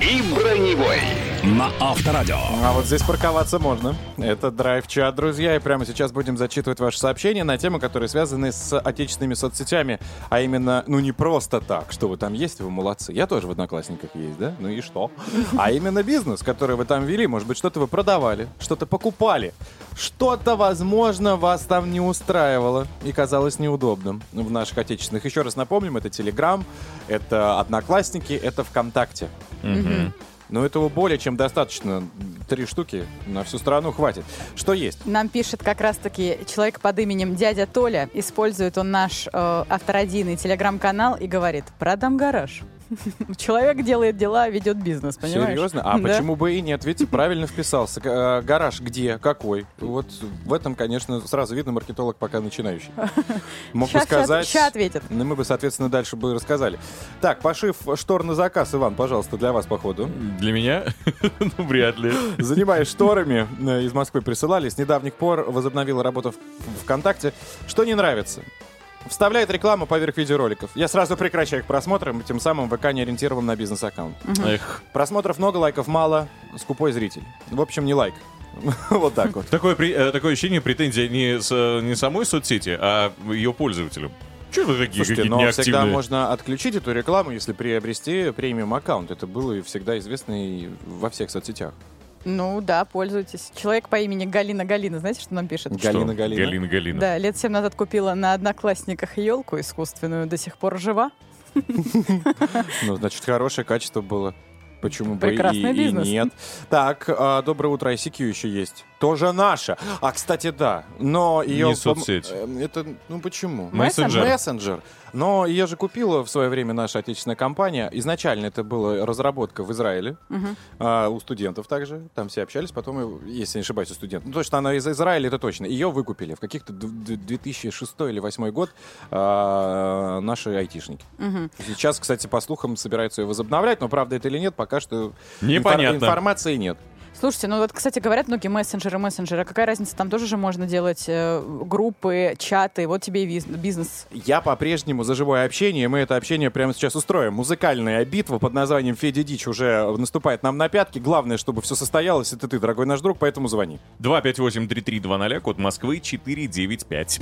и Броневой. На Авторадио. А вот здесь парковаться можно. Это драйв-чат, друзья. И прямо сейчас будем зачитывать ваши сообщения на темы, которые связаны с отечественными соцсетями. А именно, ну не просто так, что вы там есть, вы молодцы. Я тоже в Одноклассниках есть, да? Ну и что? А именно бизнес, который вы там вели. Может быть, что-то вы продавали, что-то покупали. Что-то, возможно, вас там не устраивало и казалось неудобным в наших отечественных. Еще раз напомним, это Телеграм, это Одноклассники, это ВКонтакте. Но этого более чем достаточно. Три штуки на всю страну хватит. Что есть? Нам пишет как раз-таки человек под именем дядя Толя. Использует он наш э, авторадийный телеграм-канал и говорит, продам гараж. Человек делает дела, ведет бизнес, понимаешь? Серьезно? А Да. почему бы и нет? Ведь правильно вписался. Э, Гараж где? Какой? Вот в этом, конечно, сразу видно маркетолог пока начинающий. Мог бы Щас- щас- сказать... ща ответит. Ну, мы бы, соответственно, дальше бы рассказали. Так, пошив штор на заказ, Иван, пожалуйста, для вас, походу. Для меня? Ну, вряд ли. Занимаясь шторами, э, из Москвы присылали. С недавних пор возобновила работу в ВКонтакте. Что не нравится? Вставляет рекламу поверх видеороликов. Я сразу прекращаю их просмотром, и тем самым ВК не ориентирован на бизнес-аккаунт. Эх. Просмотров много, лайков мало, скупой зритель. В общем, не лайк. Вот так вот. Такое, э, такое ощущение претензия не, с, не самой соцсети, а ее пользователям. Че вы такие Слушайте, но всегда неактивные? можно отключить эту рекламу, если приобрести премиум аккаунт. Это было и всегда известно и во всех соцсетях. Ну да, пользуйтесь. Человек по имени Галина Галина, знаете, что нам пишет? Что? Галина Галина. Галина Галина. Да, лет семь назад купила на одноклассниках елку искусственную, до сих пор жива. Ну, значит, хорошее качество было. Почему бы и, нет. Так, а, доброе утро, ICQ еще есть. Тоже наша. А, кстати, да. Но ее... Не соцсеть. пом- э, Это, ну почему? Мессенджер. Мессенджер. Но ее же купила в свое время наша отечественная компания. Изначально это была разработка в Израиле. а, у студентов также. Там все общались. Потом, э, если не ошибаюсь, у студентов. Ну, точно, она из Израиля, это точно. Ее выкупили в каких-то д- д- 2006 или 2008 год а, наши айтишники. Сейчас, кстати, по слухам, собираются ее возобновлять, но правда это или нет, пока что Непонятно. инфор- информации нет. Слушайте, ну вот, кстати, говорят многие мессенджеры, мессенджеры. Какая разница? Там тоже же можно делать э, группы, чаты. Вот тебе и виз- бизнес. Я по-прежнему за живое общение, и мы это общение прямо сейчас устроим. Музыкальная битва под названием «Федя Дич» уже наступает нам на пятки. Главное, чтобы все состоялось, это ты, дорогой наш друг, поэтому звони. 258-3320, код Москвы 495.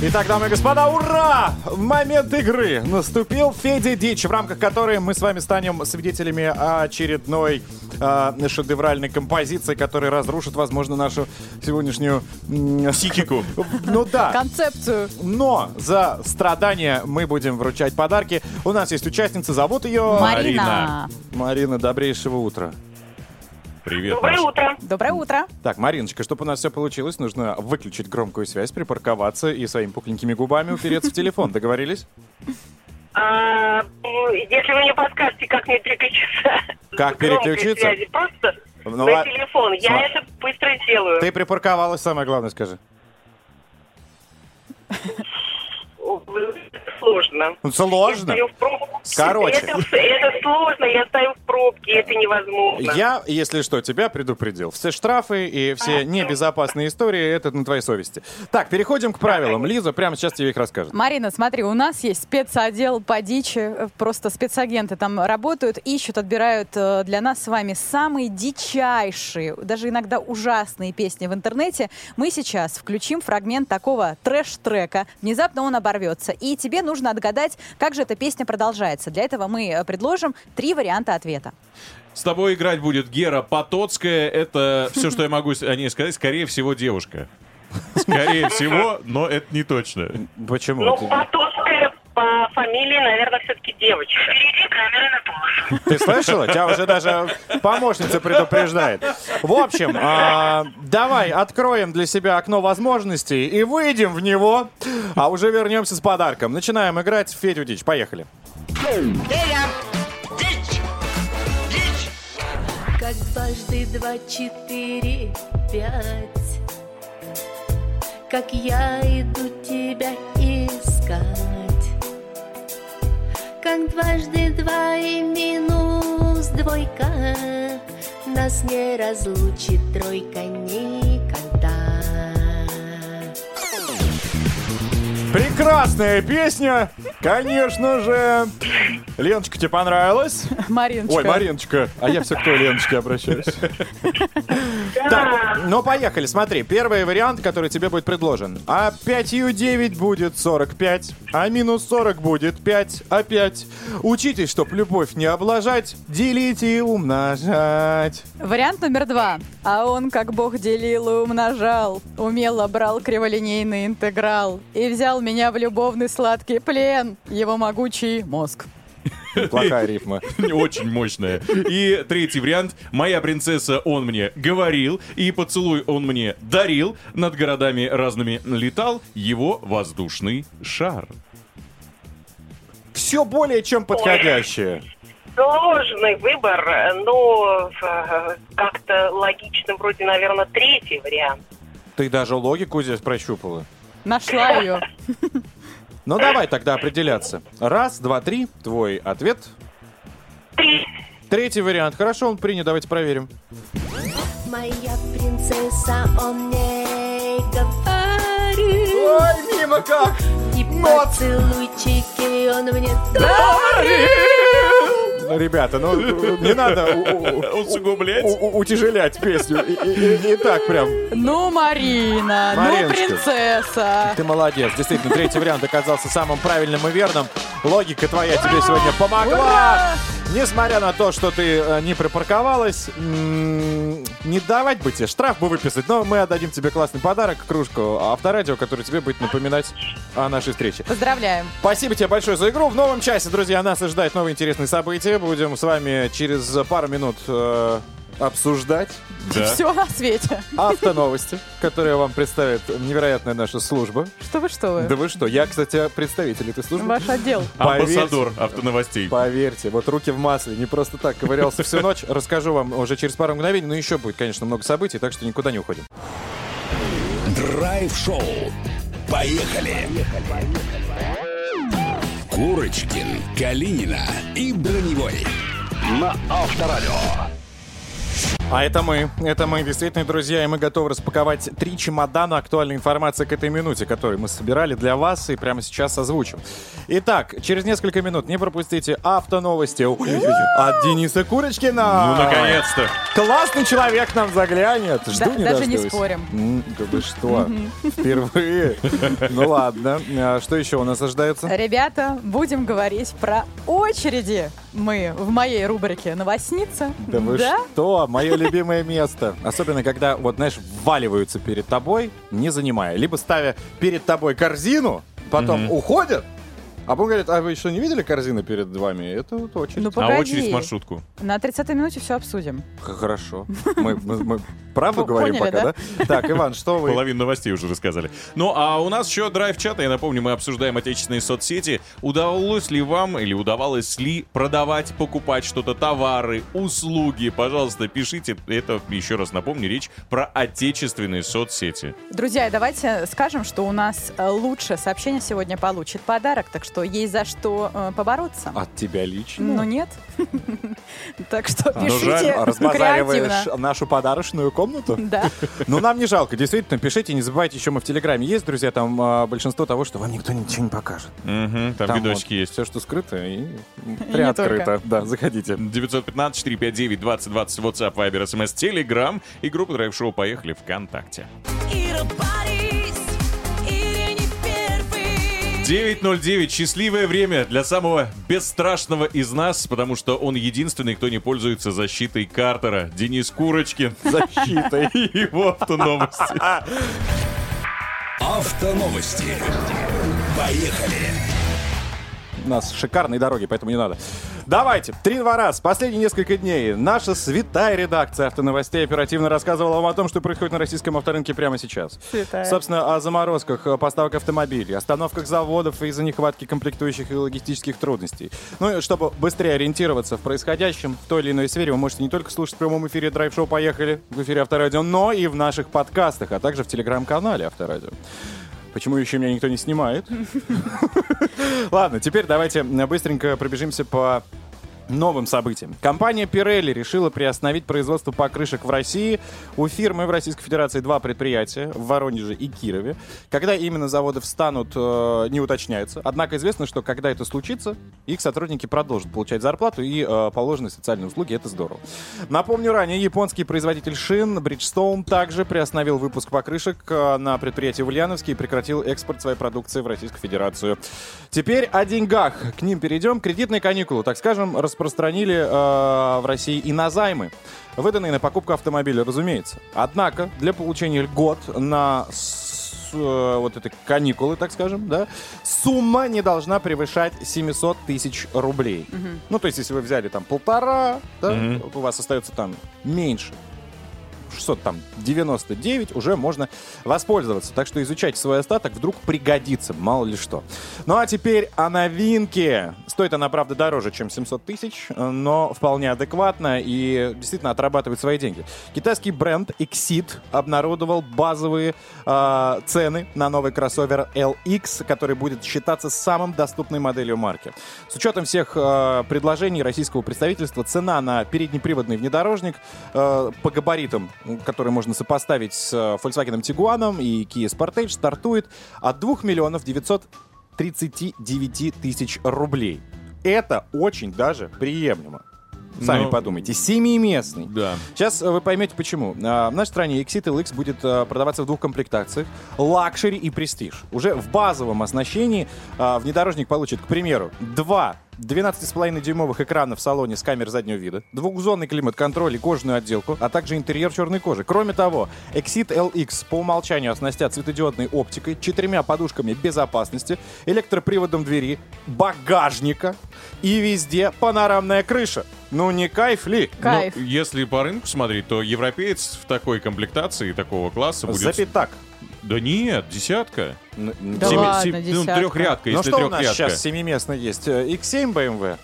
Итак, дамы и господа, ура! Момент игры наступил. Федя Дичь, в рамках которой мы с вами станем свидетелями очередной э, шедевральной композиции, которая разрушит, возможно, нашу сегодняшнюю... Психику. Ну да. Концепцию. Но за страдания мы будем вручать подарки. У нас есть участница, зовут ее... Марина. Марина, добрейшего утра. Привет, Доброе Маш. утро. Доброе утро. Так, Мариночка, чтобы у нас все получилось, нужно выключить громкую связь, припарковаться и своими пухленькими губами упереться в телефон. Договорились? А, м, если вы мне подскажете, как мне переключиться Как переключиться? просто Ну, на телефон, я это быстро сделаю. Ты припарковалась, самое главное скажи. Сложно. Ну, Я сложно. стою в пробке. Короче. Это, это сложно, я стою в пробке, это невозможно. Я, если что, тебя предупредил. Все штрафы и все небезопасные истории, это на твоей совести. Так, переходим к правилам. Лиза прямо сейчас тебе их расскажет. Марина, смотри, у нас есть спецотдел по дичи, просто спецагенты там работают, ищут, отбирают э, для нас с вами самые дичайшие, даже иногда ужасные песни в интернете. Мы сейчас включим фрагмент такого трэш-трека. Внезапно он оборвется, и тебе нужно отгадать, как же эта песня продолжается. Для этого мы э, предложим три варианта ответа. С тобой играть будет Гера Потоцкая. Это все, что я могу о ней сказать. Скорее всего, девушка. Скорее всего, но это не точно. Почему? Ну, Потоцкая по фамилии, наверное, все-таки девочка. Впереди камера на пол. Ты слышала? Тебя уже даже помощница предупреждает. В общем, а, давай откроем для себя окно возможностей и выйдем в него, а уже вернемся с подарком. Начинаем играть в Федю Дичь. Поехали. Как дважды два, четыре, пять Как я иду тебя Как дважды два и минус двойка. Нас не разлучит тройка никогда Прекрасная песня, конечно же. Леночка, тебе понравилась? Мариночка. Ой, Мариночка. А я все к той Леночке обращаюсь. Так, ну поехали, смотри. Первый вариант, который тебе будет предложен. А 5 9 будет 45, а минус 40 будет 5, а 5. Учитесь, чтоб любовь не облажать, делить и умножать. Вариант номер два. А он, как бог делил и умножал, умело брал криволинейный интеграл и взял меня в любовный сладкий плен, его могучий мозг. Плохая рифма. Очень мощная. И третий вариант. Моя принцесса он мне говорил, и поцелуй он мне дарил. Над городами разными летал его воздушный шар. Все более чем подходящее. Сложный выбор, но э, как-то логично, вроде, наверное, третий вариант. Ты даже логику здесь прощупала. Нашла ее. Ну давай тогда определяться. Раз, два, три. Твой ответ. Три. Третий вариант. Хорошо, он принят. Давайте проверим. Моя принцесса, он мне говорит Ой, мимо как! И поцелуйчики он мне Ну, Ребята, ну не надо Усугублять? утяжелять песню. И, и так прям. Ну, Марина, ну, принцесса. Ты молодец. Действительно, третий вариант оказался самым правильным и верным. Логика твоя тебе сегодня помогла. Несмотря на то, что ты э, не припарковалась, не давать бы тебе штраф бы выписать, но мы отдадим тебе классный подарок, кружку авторадио, который тебе будет напоминать о нашей встрече. Поздравляем. Спасибо тебе большое за игру. В новом часе, друзья, нас ожидают новые интересные события. Будем с вами через пару минут э, обсуждать Да. Все на свете. автоновости, которые вам представит невероятная наша служба. Что вы, что вы? Да вы что? Я, кстати, представитель этой службы. Ваш отдел. Амбассадор автоновостей. Поверьте, вот руки в масле, не просто так ковырялся всю ночь. Расскажу вам уже через пару мгновений, но еще будет, конечно, много событий, так что никуда не уходим. Драйв-шоу. Поехали! Курочкин, Калинина и Броневой. На Авторадио. А это мы, это мы, действительно, друзья, и мы готовы распаковать три чемодана актуальной информации к этой минуте, которую мы собирали для вас и прямо сейчас озвучим. Итак, через несколько минут не пропустите автоновости от Дениса Курочкина. Ну, наконец-то. Классный человек нам заглянет. Жду Да- не даже не дождусь. спорим. Да вы что? Впервые. Ну ладно. А Что еще у нас ожидается? Ребята, будем говорить про очереди. Мы в моей рубрике «Новостница». Да вы что? Мое любимое место. Особенно, когда, вот, знаешь, вваливаются перед тобой, не занимая. Либо ставя перед тобой корзину, потом уходят, а потом говорят, а вы что, не видели корзину перед вами? Это вот очередь. Ну, А погоди. очередь в маршрутку. На 30-й минуте все обсудим. Хорошо. Мы, мы- мы правду говорим поняли, пока, да? Так, Иван, что вы... Половину новостей уже рассказали. Ну, а у нас еще драйв-чат. Я напомню, мы обсуждаем отечественные соцсети. Удалось ли вам или удавалось ли продавать, покупать что-то, товары, услуги? Пожалуйста, пишите. Это, еще раз напомню, речь про отечественные соцсети. Друзья, давайте скажем, что у нас э, лучшее сообщение сегодня получит подарок, так что есть за что э, побороться. От тебя лично? Ну нет. Так что Ну, пишите разбазариваешь креативно. нашу подарочную комнату? Да. Ну, нам не жалко, действительно, пишите, не забывайте, еще мы в Телеграме есть, друзья, там а, большинство того, что вам никто ничего не покажет. Мгм, там, видосики есть. Все, что скрыто, и, приоткрыто. Да, заходите. 915-459-2020, WhatsApp, Viber, SMS, Telegram и группа Драйв Шоу «Поехали» ВКонтакте. Ира Борис, Ирине 9.09. Счастливое время для самого бесстрашного из нас, потому что он единственный, кто не пользуется защитой Картера. Денис Курочкин. Защитой. И его автоновости. Автоновости. Поехали. У нас шикарные дороги, поэтому не надо. Давайте, три-два раз. Последние несколько дней наша святая редакция автоновостей оперативно рассказывала вам о том, что происходит на российском авторынке прямо сейчас. Святая. Собственно, о заморозках поставок автомобилей, остановках заводов из-за нехватки комплектующих и логистических трудностей. Ну и чтобы быстрее ориентироваться в происходящем в той или иной сфере, вы можете не только слушать в прямом эфире драйв-шоу «Поехали» в эфире Авторадио, но и в наших подкастах, а также в телеграм-канале Авторадио. Почему еще меня никто не снимает? Ладно, теперь давайте быстренько пробежимся по новым событиям. Компания Pirelli решила приостановить производство покрышек в России. У фирмы в Российской Федерации два предприятия в Воронеже и Кирове. Когда именно заводы встанут, э, не уточняется. Однако известно, что когда это случится, их сотрудники продолжат получать зарплату и э, положенные социальные услуги. Это здорово. Напомню, ранее японский производитель шин Bridgestone также приостановил выпуск покрышек э, на предприятии в Ульяновске и прекратил экспорт своей продукции в Российскую Федерацию. Теперь о деньгах. К ним перейдем. Кредитные каникулы, так скажем, распространили э, в России и на займы, выданные на покупку автомобиля, разумеется. Однако для получения льгот на с- э, вот эти каникулы, так скажем, да, сумма не должна превышать 700 тысяч рублей. Ну, то есть, если вы взяли там полтора, да, Мгм. у вас остается там меньше 600, там, 99, уже можно воспользоваться. Так что изучайте свой остаток, вдруг пригодится, мало ли что. Ну а теперь о новинке. Стоит она, правда, дороже, чем 700 тысяч, но вполне адекватно и действительно отрабатывает свои деньги. Китайский бренд Exit обнародовал базовые э, цены на новый кроссовер LX, который будет считаться самым доступной моделью марки. С учетом всех э, предложений российского представительства, цена на переднеприводный внедорожник э, по габаритам, м, которые можно сопоставить с э, Volkswagen Tiguan и Kia Sportage, стартует от 2 миллионов 939 тысяч рублей. Это очень даже приемлемо. Сами Ну, подумайте. Семиместный. Да. Сейчас э, вы поймете почему. А, В нашей стране Exeed LX будет э, продаваться в двух комплектациях. Luxury и Prestige. Уже в базовом оснащении а, внедорожник получит, к примеру, два 12,5-дюймовых экрана в салоне с камерой заднего вида, двухзонный климат-контроль и кожаную отделку, а также интерьер черной кожи. Кроме того, Exeed LX по умолчанию оснастят светодиодной оптикой, четырьмя подушками безопасности, электроприводом двери, багажника и везде панорамная крыша. Ну не кайф ли? Кайф. Ну, если по рынку смотреть, то европеец в такой комплектации, такого класса будет... За пятак. Да нет, десятка. Да Семи- ладно, сем- ну, десятка. трехрядка, Ну если что у нас трехрядка. сейчас семиместно есть? Э, X7 BMW,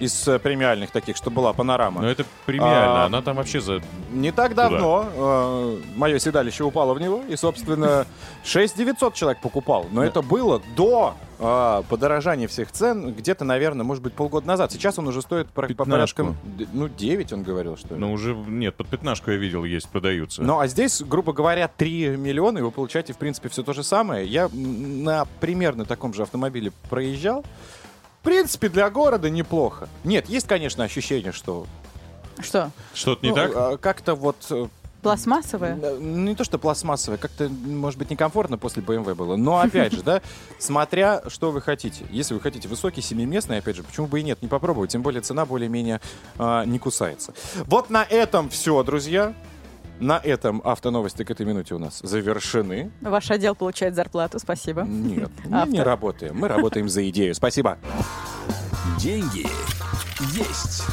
из э, премиальных таких, что была панорама. Но это премиально, А, она там вообще за... Не так давно мое седалище упало в него, и, собственно, 6 900 человек покупал. Но это было до а, подорожания всех цен где-то, наверное, может быть, полгода назад. Сейчас он уже стоит по, по порядкам... Ну, 9, он говорил, что ли. Ну, уже, нет, под пятнашку я видел, есть, продаются. Ну, а здесь, грубо говоря, 3 миллиона, и вы получаете, в принципе, все то же самое. Я на примерно таком же автомобиле проезжал. В принципе, для города неплохо. Нет, есть, конечно, ощущение, что... Что? Что-то не ну, так? а, Как-то вот... э, Пластмассовая? э, Не то, что пластмассовое, как-то, может быть, некомфортно после BMW было. Но, опять же, да, смотря, что вы хотите. Если вы хотите высокий, семиместный, опять же, почему бы и нет, не попробовать. Тем более цена более-менее а, не кусается. Вот на этом все, друзья. На этом автоновости к этой минуте у нас завершены. Ваш отдел получает зарплату, спасибо. Нет, мы не Автор. работаем. Мы работаем за идею. Спасибо. Деньги есть.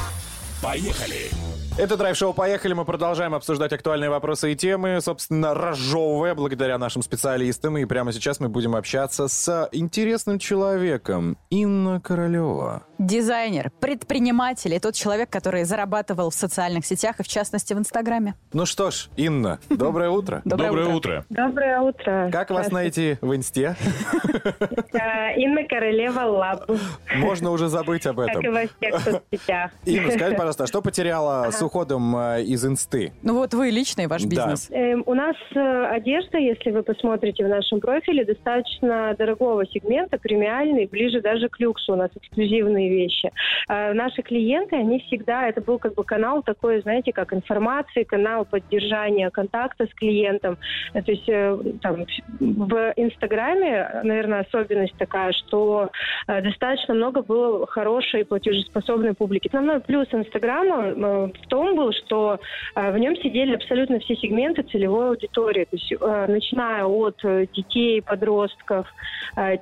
Поехали. Это драйв-шоу «Поехали». Мы продолжаем обсуждать актуальные вопросы и темы, собственно, разжевывая благодаря нашим специалистам. И прямо сейчас мы будем общаться с интересным человеком. Инна Королева. Дизайнер, предприниматель и тот человек, который зарабатывал в социальных сетях и, в частности, в Инстаграме. Ну что ж, Инна, доброе утро. Доброе утро. Доброе утро. Как вас найти в инсте? Э, Инна Королева Лаб, Можно уже забыть об как и этом. во всех соцсетях. Инна, скажите, пожалуйста, а что потеряла уходом э, из инсты? Ну вот вы лично и ваш Да. бизнес. Эм, У нас э, одежда, если вы посмотрите в нашем профиле, достаточно дорогого сегмента, премиальный, ближе даже к люксу. У нас эксклюзивные вещи. Э, Наши клиенты, они всегда, это был как бы канал такой, знаете, как информации, канал поддержания контакта с клиентом. Э, То есть э, там, в Инстаграме, наверное, особенность такая, что э, достаточно много было хорошей платежеспособной публики. Основной плюс Инстаграма э, в том был, что э, в нем сидели абсолютно все сегменты целевой аудитории. То есть, э, начиная от э, детей, подростков,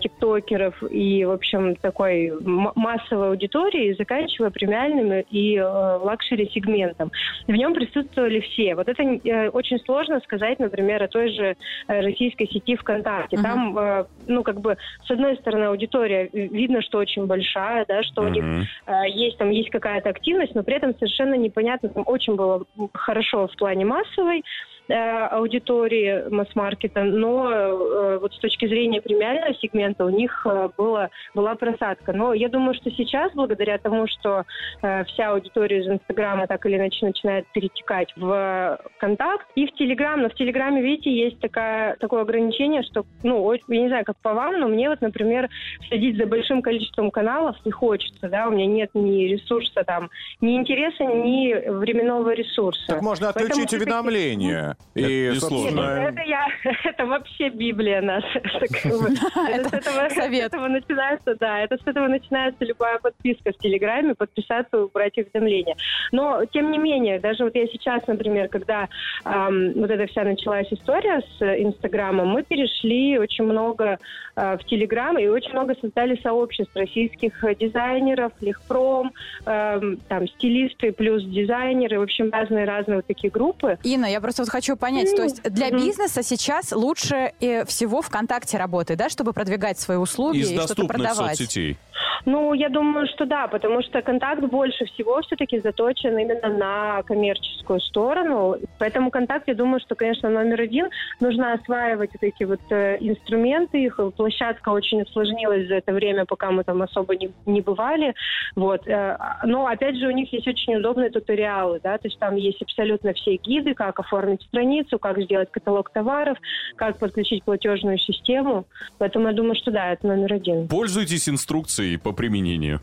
тиктокеров и, в общем, такой массовой аудитории, заканчивая премиальным и э, лакшери-сегментом. В нем присутствовали все. Вот это очень сложно сказать, например, о той же российской сети ВКонтакте. Мгм. Там, ну, как бы, с одной стороны, аудитория видно, что очень большая, да, что у них есть там есть какая-то активность, но при этом совершенно непонятно. Там очень было хорошо в плане массовой аудитории масс-маркета, но э, вот с точки зрения премиального сегмента у них э, было, была просадка. Но я думаю, что сейчас, благодаря тому, что э, вся аудитория из Инстаграма так или иначе начинает перетекать в Контакт и в Телеграм, но в Телеграме, видите, есть такая, такое ограничение, что, ну, я не знаю, как по вам, но мне вот, например, следить за большим количеством каналов не хочется, да, у меня нет ни ресурса там, ни интереса, ни временного ресурса. Так можно Поэтому отключить всё-таки- уведомления. И, Это собственно, Это я, это вообще Библия наша. Это с этого- начинается, да, это с этого начинается любая подписка в Телеграме, подписаться и убрать уведомления. Но, тем не менее, даже вот я сейчас, например, когда вот эта вся началась история с Инстаграмом, мы перешли очень много э, в Телеграм и очень много создали сообществ российских э, дизайнеров, легпром, эм, там, стилисты плюс дизайнеры, в общем, разные-разные вот такие группы. Инна, я просто вот хочу понять, Ну, то есть для бизнеса сейчас лучше э, всего ВКонтакте работает, да, чтобы продвигать свои услуги Из и что-то доступных продавать? соцсетей. Ну, я думаю, что да, потому что контакт больше всего все-таки заточен именно на коммерческую сторону. Поэтому контакт, я думаю, что, конечно, номер один. Нужно осваивать вот эти вот э, инструменты. Их площадка очень усложнилась за это время, пока мы там особо не, не бывали. Вот. э, Но, опять же, у них есть очень удобные туториалы, да, то есть там есть абсолютно все гиды, как оформить страницу, как сделать каталог товаров, как подключить платежную систему. Поэтому я думаю, что да, это номер один. Пользуйтесь инструкцией применению.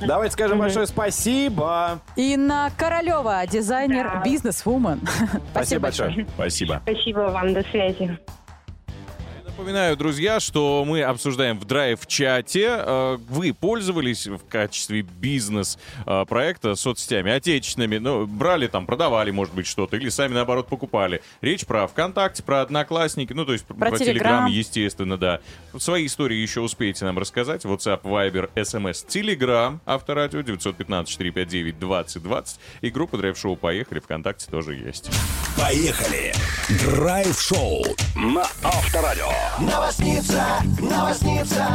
давайте скажем большое спасибо. Инна Королева, дизайнер, бизнес-вумен. Спасибо большое. Спасибо. Спасибо вам, до связи. Напоминаю, друзья, что мы обсуждаем в драйв-чате. Э, Вы пользовались в качестве бизнес-проекта соцсетями отечественными? Ну, брали там, продавали, может быть, что-то, или сами, наоборот, покупали. Речь про ВКонтакте, про Одноклассники, ну, то есть про, Про Телеграм, Телеграм. естественно, да. Свои истории еще успеете нам рассказать. WhatsApp, Viber, SMS, Telegram, Авторадио 915-459-2020 и группа драйв-шоу «Поехали» ВКонтакте тоже есть. Поехали. Драйв-шоу на Авторадио. Новосница, новосница,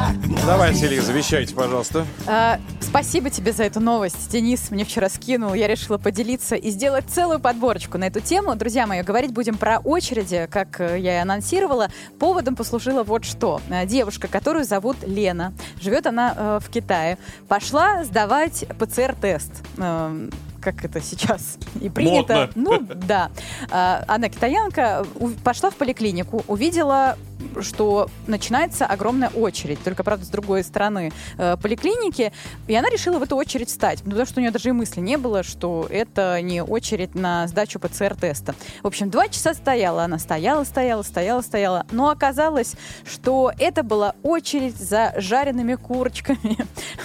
Давайте, Лиза, вещайте, пожалуйста. А, спасибо тебе за эту новость. Денис мне вчера скинул. Я решила поделиться и сделать целую подборочку на эту тему. Друзья мои, говорить будем про очереди, как э, я и анонсировала. Поводом послужило вот что. Э, Девушка, которую зовут Лена, живет она э, в Китае, пошла сдавать ПЦР-тест. Эм, как это сейчас и принято. Модно. Ну, да. А, Она китаянка, пошла в поликлинику, увидела, что начинается огромная очередь, только, правда, с другой стороны э, поликлиники, и она решила в эту очередь встать, ну, потому что у нее даже и мысли не было, что это не очередь на сдачу ПЦР-теста. В общем, два часа стояла она, стояла, стояла, стояла, стояла, но оказалось, что это была очередь за жареными курочками.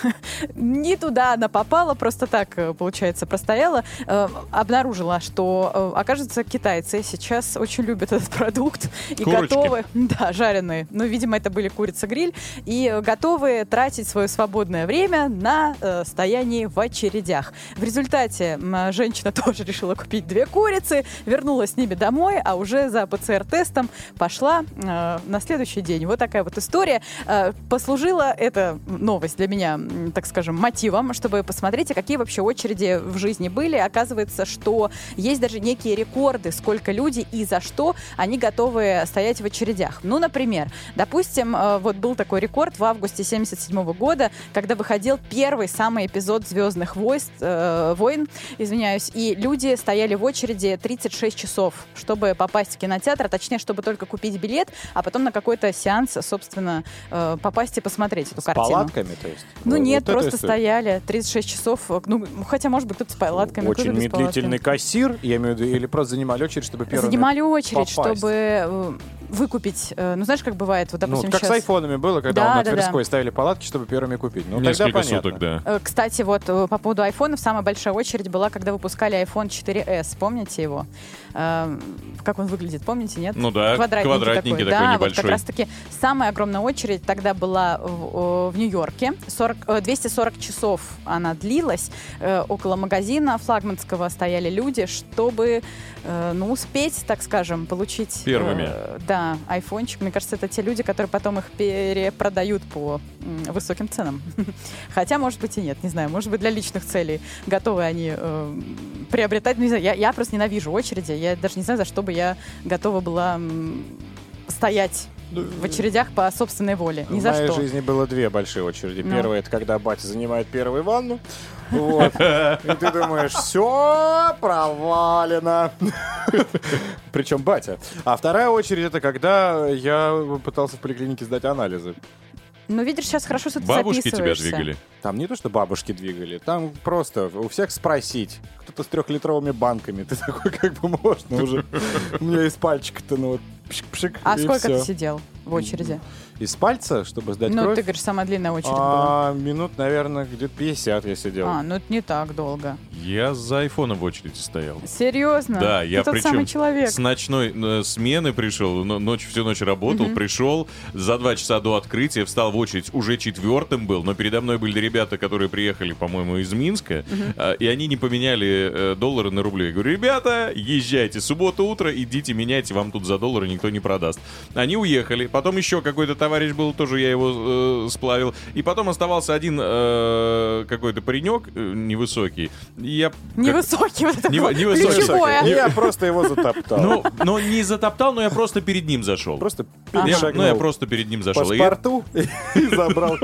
Не туда она попала, просто так, э, получается, простояла. Э, Обнаружила, что, э, окажется, китайцы сейчас очень любят этот продукт и готовы, да, жареные. Ну, видимо, это были курица-гриль. И готовы тратить свое свободное время на э, стояние в очередях. В результате э, женщина тоже решила купить две курицы, вернулась с ними домой, а уже за ПЦР-тестом пошла э, на следующий день. Вот такая вот история. Э, послужила эта новость для меня, так скажем, мотивом, чтобы посмотреть, а какие вообще очереди в жизни были. Оказывается, что есть даже некие рекорды, сколько люди и за что они готовы стоять в очередях. Ну, например, допустим, э, вот был такой рекорд в августе 77 года, когда выходил первый самый эпизод «Звездных войск», э, войн, извиняюсь, и люди стояли в очереди 36 часов, чтобы попасть в кинотеатр, а точнее, чтобы только купить билет, а потом на какой-то сеанс, собственно, э, попасть и посмотреть эту С картину. палатками, то есть? Ну Вот нет, это просто стояли 36 часов. э, Ну, хотя, может быть, кто-то с палатками, Очень медлительный палатки. кассир, я имею в виду, или просто занимали очередь, чтобы первыми Занимали очередь, попасть. чтобы э, выкупить. э, Ну, знаешь, как бывает, вот, Ну, допустим, как с сейчас... айфонами было, когда Да, он на да, да. Тверской ставили палатки, чтобы первыми купить. Ну, тогда Несколько понятно. суток, да. Э, Кстати, вот э, по поводу айфонов, самая большая очередь была, когда выпускали iPhone 4s. Помните его? Как он выглядит, помните, нет? Ну да, квадратненький такой да, вот небольшой. как раз-таки самая огромная очередь тогда была в, в Нью-Йорке. 40, э, 240 часов она длилась. Около магазина флагманского стояли люди, чтобы ну, успеть, так скажем, получить... Первыми. э, Да, айфончик. Мне кажется, это те люди, которые потом их перепродают по высоким ценам. Хотя, может быть, и нет, не знаю. Может быть, для личных целей готовы они э, приобретать. Ну, не знаю, я, я просто ненавижу очереди. Я даже не знаю, за что бы я готова была стоять в очередях по собственной воле. Ни В за моей что. жизни было две большие очереди. Ну. Первая это когда батя занимает первую ванну. Вот. И ты думаешь, все провалено. Причем батя. А вторая очередь это когда я пытался в поликлинике сдать анализы. Ну, видишь, сейчас хорошо, что ты Бабушки тебя двигали. Там не то, что бабушки двигали, там просто у всех спросить. Кто-то с трехлитровыми банками. Ты такой, как бы можно уже. У меня из пальчика-то, ну вот, пшик-пшик, А сколько ты сидел в очереди? Из пальца, чтобы сдать ну, кровь? ты говоришь, самая длинная очередь была. А, минут, наверное, где-то 50 я сидел. А, ну это не так долго. Я за айфоном в очереди стоял. Серьезно? Да, я Ты тот причем самый человек. с ночной э, смены пришел, но- ночь, всю ночь работал, пришел, за два часа до открытия встал в очередь, уже четвертым был, но передо мной были ребята, которые приехали, по-моему, из Минска, э, и они не поменяли э, доллары на рубли. Я говорю, ребята, езжайте, суббота утро, идите меняйте, вам тут за доллары никто не продаст. Они уехали, потом еще какой-то товарищ был, тоже я его э, сплавил, и потом оставался один э, какой-то паренек э, невысокий. И я как- Невысокий вот это Не- невысокий. ключевое. И я просто его затоптал. ну, но не затоптал, но я просто перед ним зашел. просто Я- перешагнул ну, я просто перед ним зашел. И- спорту и забрал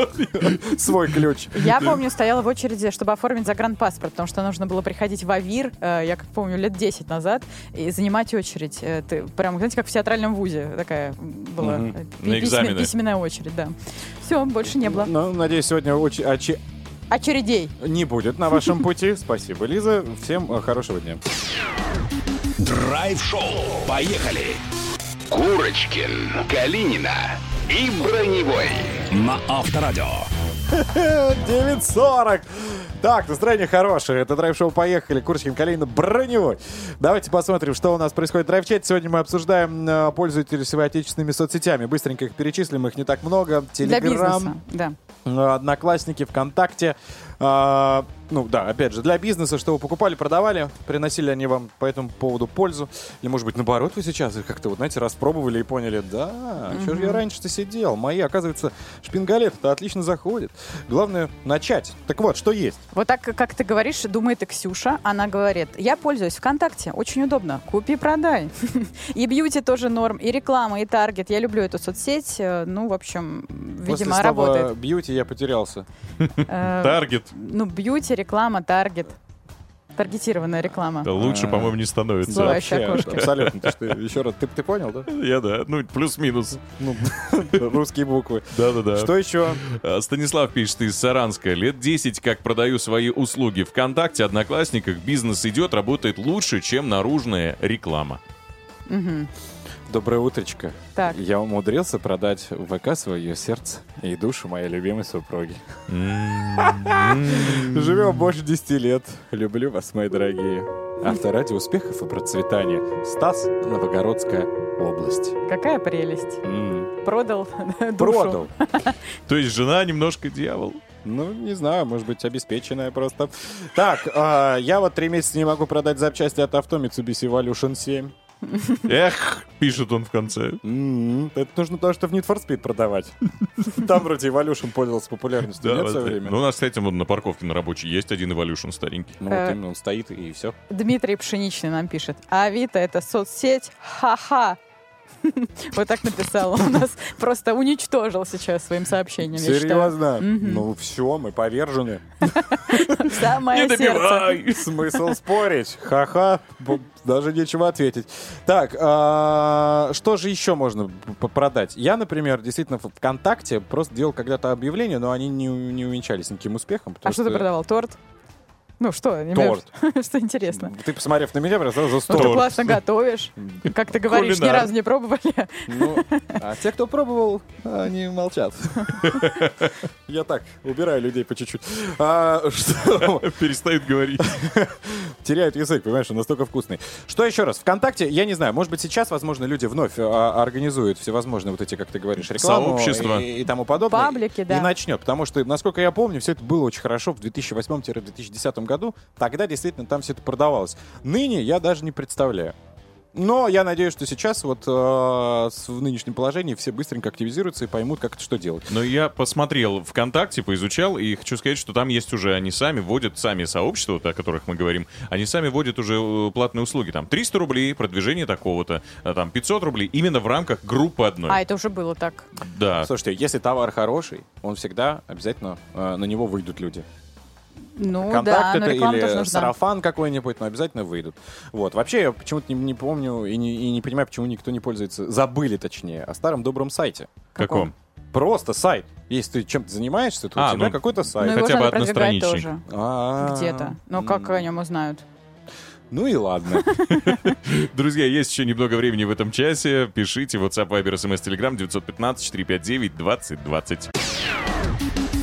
свой ключ. Я помню, стояла в очереди, чтобы оформить загранпаспорт, потому что нужно было приходить в АВИР, э, я как помню, лет 10 назад, и занимать очередь. Э, Ты прям, знаете, как в театральном вузе такая была На экзамены. Письменная очередь, да. Все, больше не было. Ну, надеюсь, сегодня очи- очи- Очередей. не будет на вашем пути. Спасибо, Лиза. Всем э, хорошего дня. Драйв-шоу. Поехали. Курочкин, Калинина и Броневой. На Авторадио. 9.40. Так, настроение хорошее. Это драйв-шоу «Поехали». Курочкин, Калина, Броневой. Давайте посмотрим, что у нас происходит в драйв-чате. Сегодня мы обсуждаем, э, вы отечественными соцсетями. Быстренько их перечислим, их не так много. Для Телеграм, бизнеса, да. э, Одноклассники, ВКонтакте. А, ну да, опять же, для бизнеса, что вы покупали, продавали, приносили они вам по этому поводу пользу. Или, может быть, наоборот, вы сейчас их как-то, вот, знаете, распробовали и поняли, да, что же я раньше-то сидел? Мои, оказывается, шпингалеты-то отлично заходят. Главное, начать. Так вот, что есть? Вот так, как ты говоришь, думает и Ксюша. Она говорит, я пользуюсь ВКонтакте, очень удобно, купи-продай. И бьюти тоже норм, и реклама, и таргет. Я люблю эту соцсеть. Э, Ну, в общем, После видимо, слова работает. бьюти я потерялся. Э, Таргет. Ну, бьюти, реклама, таргет. Таргетированная реклама. Да лучше, по-моему, не становится. Вообще, окошки. Абсолютно. Ты что, еще раз, ты, ты понял, да? Я да, ну плюс-минус. Ну, русские буквы. Да-да-да. Что еще? А, Станислав пишет из Саранска. Лет 10 как продаю свои услуги ВКонтакте, Одноклассниках. Бизнес идет, работает лучше, чем наружная реклама. Мгм. Доброе утречко. Так. Я умудрился продать в ВК свое сердце и душу моей любимой супруги. Живем больше 10 лет. Люблю вас, мои дорогие. Авторадио успехов и процветания. Стас, Новогородская область. Какая прелесть. Продал душу. Продал. То есть жена немножко дьявол. Ну, не знаю, может быть, обеспеченная просто. Так, а, я вот три месяца не могу продать запчасти от авто Mitsubishi Evolution 7. Эх, пишет он в конце. М, Это нужно то, что в Need for Speed продавать. Там вроде Evolution пользовался популярностью, Да, нет, в вот свое так. время? Ну, у нас, кстати, вот на парковке на рабочей есть один Evolution старенький. Ну, вот Э. именно он стоит и все. Дмитрий Пшеничный нам пишет. Авито это соцсеть? Ха-ха. Вот так написал. Он нас просто уничтожил сейчас своим сообщением. Серьезно? Ну все, мы повержены. Самое Не добивай! Смысл спорить? Ха-ха, даже нечего ответить. Так, а, что же еще можно продать? Я, например, действительно в ВКонтакте просто делал когда-то объявления, но они не, у- увенчались никаким успехом. А что ты продавал? Торт? Ну что? не Торт. Что интересно? Ты, посмотрев на меня, сразу Ну, ты классно готовишь. Как ты говоришь, ни разу не пробовали. Ну, а те, кто пробовал, они молчат. Я так, убираю людей по чуть-чуть. А, что? Перестает говорить. теряют язык, понимаешь, он настолько вкусный. Что еще раз? ВКонтакте, я не знаю, может быть, сейчас, возможно, люди вновь а, организуют всевозможные вот эти, как ты говоришь, рекламу Сообщества. и, и тому подобное. Паблики, да. И начнет, потому что, насколько я помню, все это было очень хорошо в 2008-2010 году. Тогда действительно там все это продавалось. Ныне я даже не представляю. Но я надеюсь, что сейчас вот э, в нынешнем положении все быстренько активизируются и поймут, как это что делать. Но я посмотрел ВКонтакте, поизучал, и хочу сказать, что там есть уже, они сами вводят, сами сообщества, вот о которых мы говорим, они сами вводят уже э, платные услуги. Там 300 рублей, продвижение такого-то, а там 500 рублей, именно в рамках группы одной. А, это уже было так. Да. Слушайте, если товар хороший, он всегда обязательно э, на него выйдут люди. Ну контакт да, но это или нужна. сарафан какой-нибудь, но обязательно выйдут. Вот. Вообще, я почему-то не, не помню и не, и не понимаю, почему никто не пользуется, забыли точнее, о старом добром сайте. Каком? Просто сайт. Если ты чем-то занимаешься, то А, у тебя ну, какой-то Ну, сайт. его хотя бы тоже. А, Где-то. Ну, как о нем узнают? Ну и ладно. Друзья, есть еще немного времени в этом часе. Пишите WhatsApp, Viber, SMS, Telegram 915-459-2020.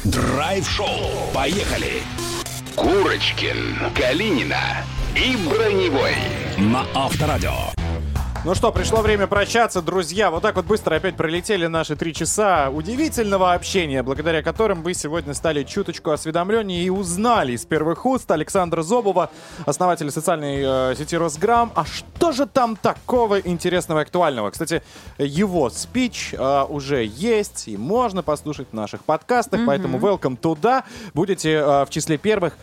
Драйв-шоу. Поехали. Курочкин, Калинина и Броневой на Авторадио. Ну что, пришло время прощаться, друзья. Вот так вот быстро опять пролетели наши три часа удивительного общения, благодаря которым вы сегодня стали чуточку осведомленнее и узнали из первых уст Александра Зобова, основателя социальной э, сети Росграм. А что же там такого интересного и актуального? Кстати, его спич э, уже есть и можно послушать в наших подкастах, поэтому welcome туда. Будете э, в числе первых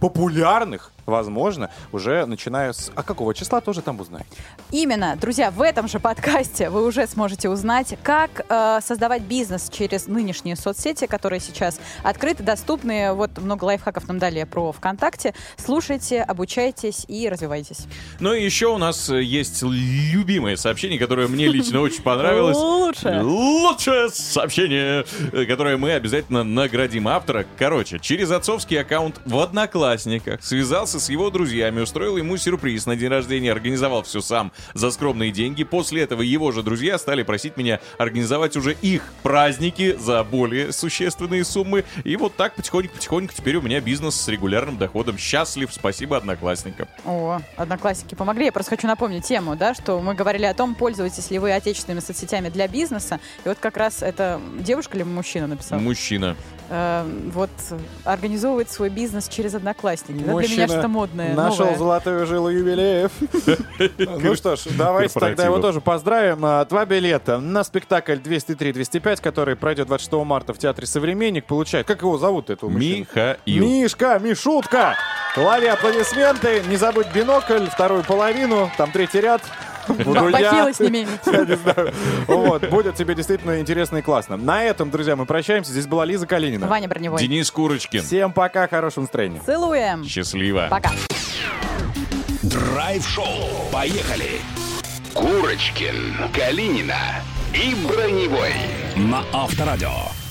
популярных, возможно, уже начиная с... А какого числа тоже там узнаете? Именно, друзья, в этом же подкасте вы уже сможете узнать, как э, создавать бизнес через нынешние соцсети, которые сейчас открыты, доступны. Вот много лайфхаков нам дали про ВКонтакте. Слушайте, обучайтесь и развивайтесь. Ну и еще у нас э, есть любимое сообщение, которое мне лично очень понравилось. Лучше. Лучшее сообщение, э, которое мы обязательно наградим автора. Короче, через отцовский аккаунт в Одноклассниках связался встретился с его друзьями, устроил ему сюрприз на день рождения, организовал все сам за скромные деньги. После этого его же друзья стали просить меня организовать уже их праздники за более существенные суммы. И вот так потихоньку-потихоньку теперь у меня бизнес с регулярным доходом. Счастлив, спасибо одноклассникам. О, одноклассники помогли. Я просто хочу напомнить тему, да, что мы говорили о том, пользуетесь ли вы отечественными соцсетями для бизнеса. И вот как раз это девушка или мужчина написал? Мужчина. Э, вот организовывает свой бизнес через одноклассники. Да, для меня что-то модное. нашел новое. золотую жилу юбилеев. Ну что ж, давайте тогда его тоже поздравим. А, Два билета на спектакль 203-205, который пройдет 26 марта в Театре «Современник», получает... Как его зовут, этого мужчину? Михаил. Мишка, Мишутка! Лови аплодисменты, не забудь бинокль, вторую половину, там третий ряд. Буду я. С ними. Я не знаю. Вот, будет тебе действительно интересно и классно. На этом, друзья, мы прощаемся. Здесь была Лиза Калинина. Ваня Броневой. Денис Курочкин. Всем пока, хорошего настроения. Целуем. Счастливо. Пока. Драйв-шоу. Поехали. Курочкин, Калинина и Броневой на Авторадио.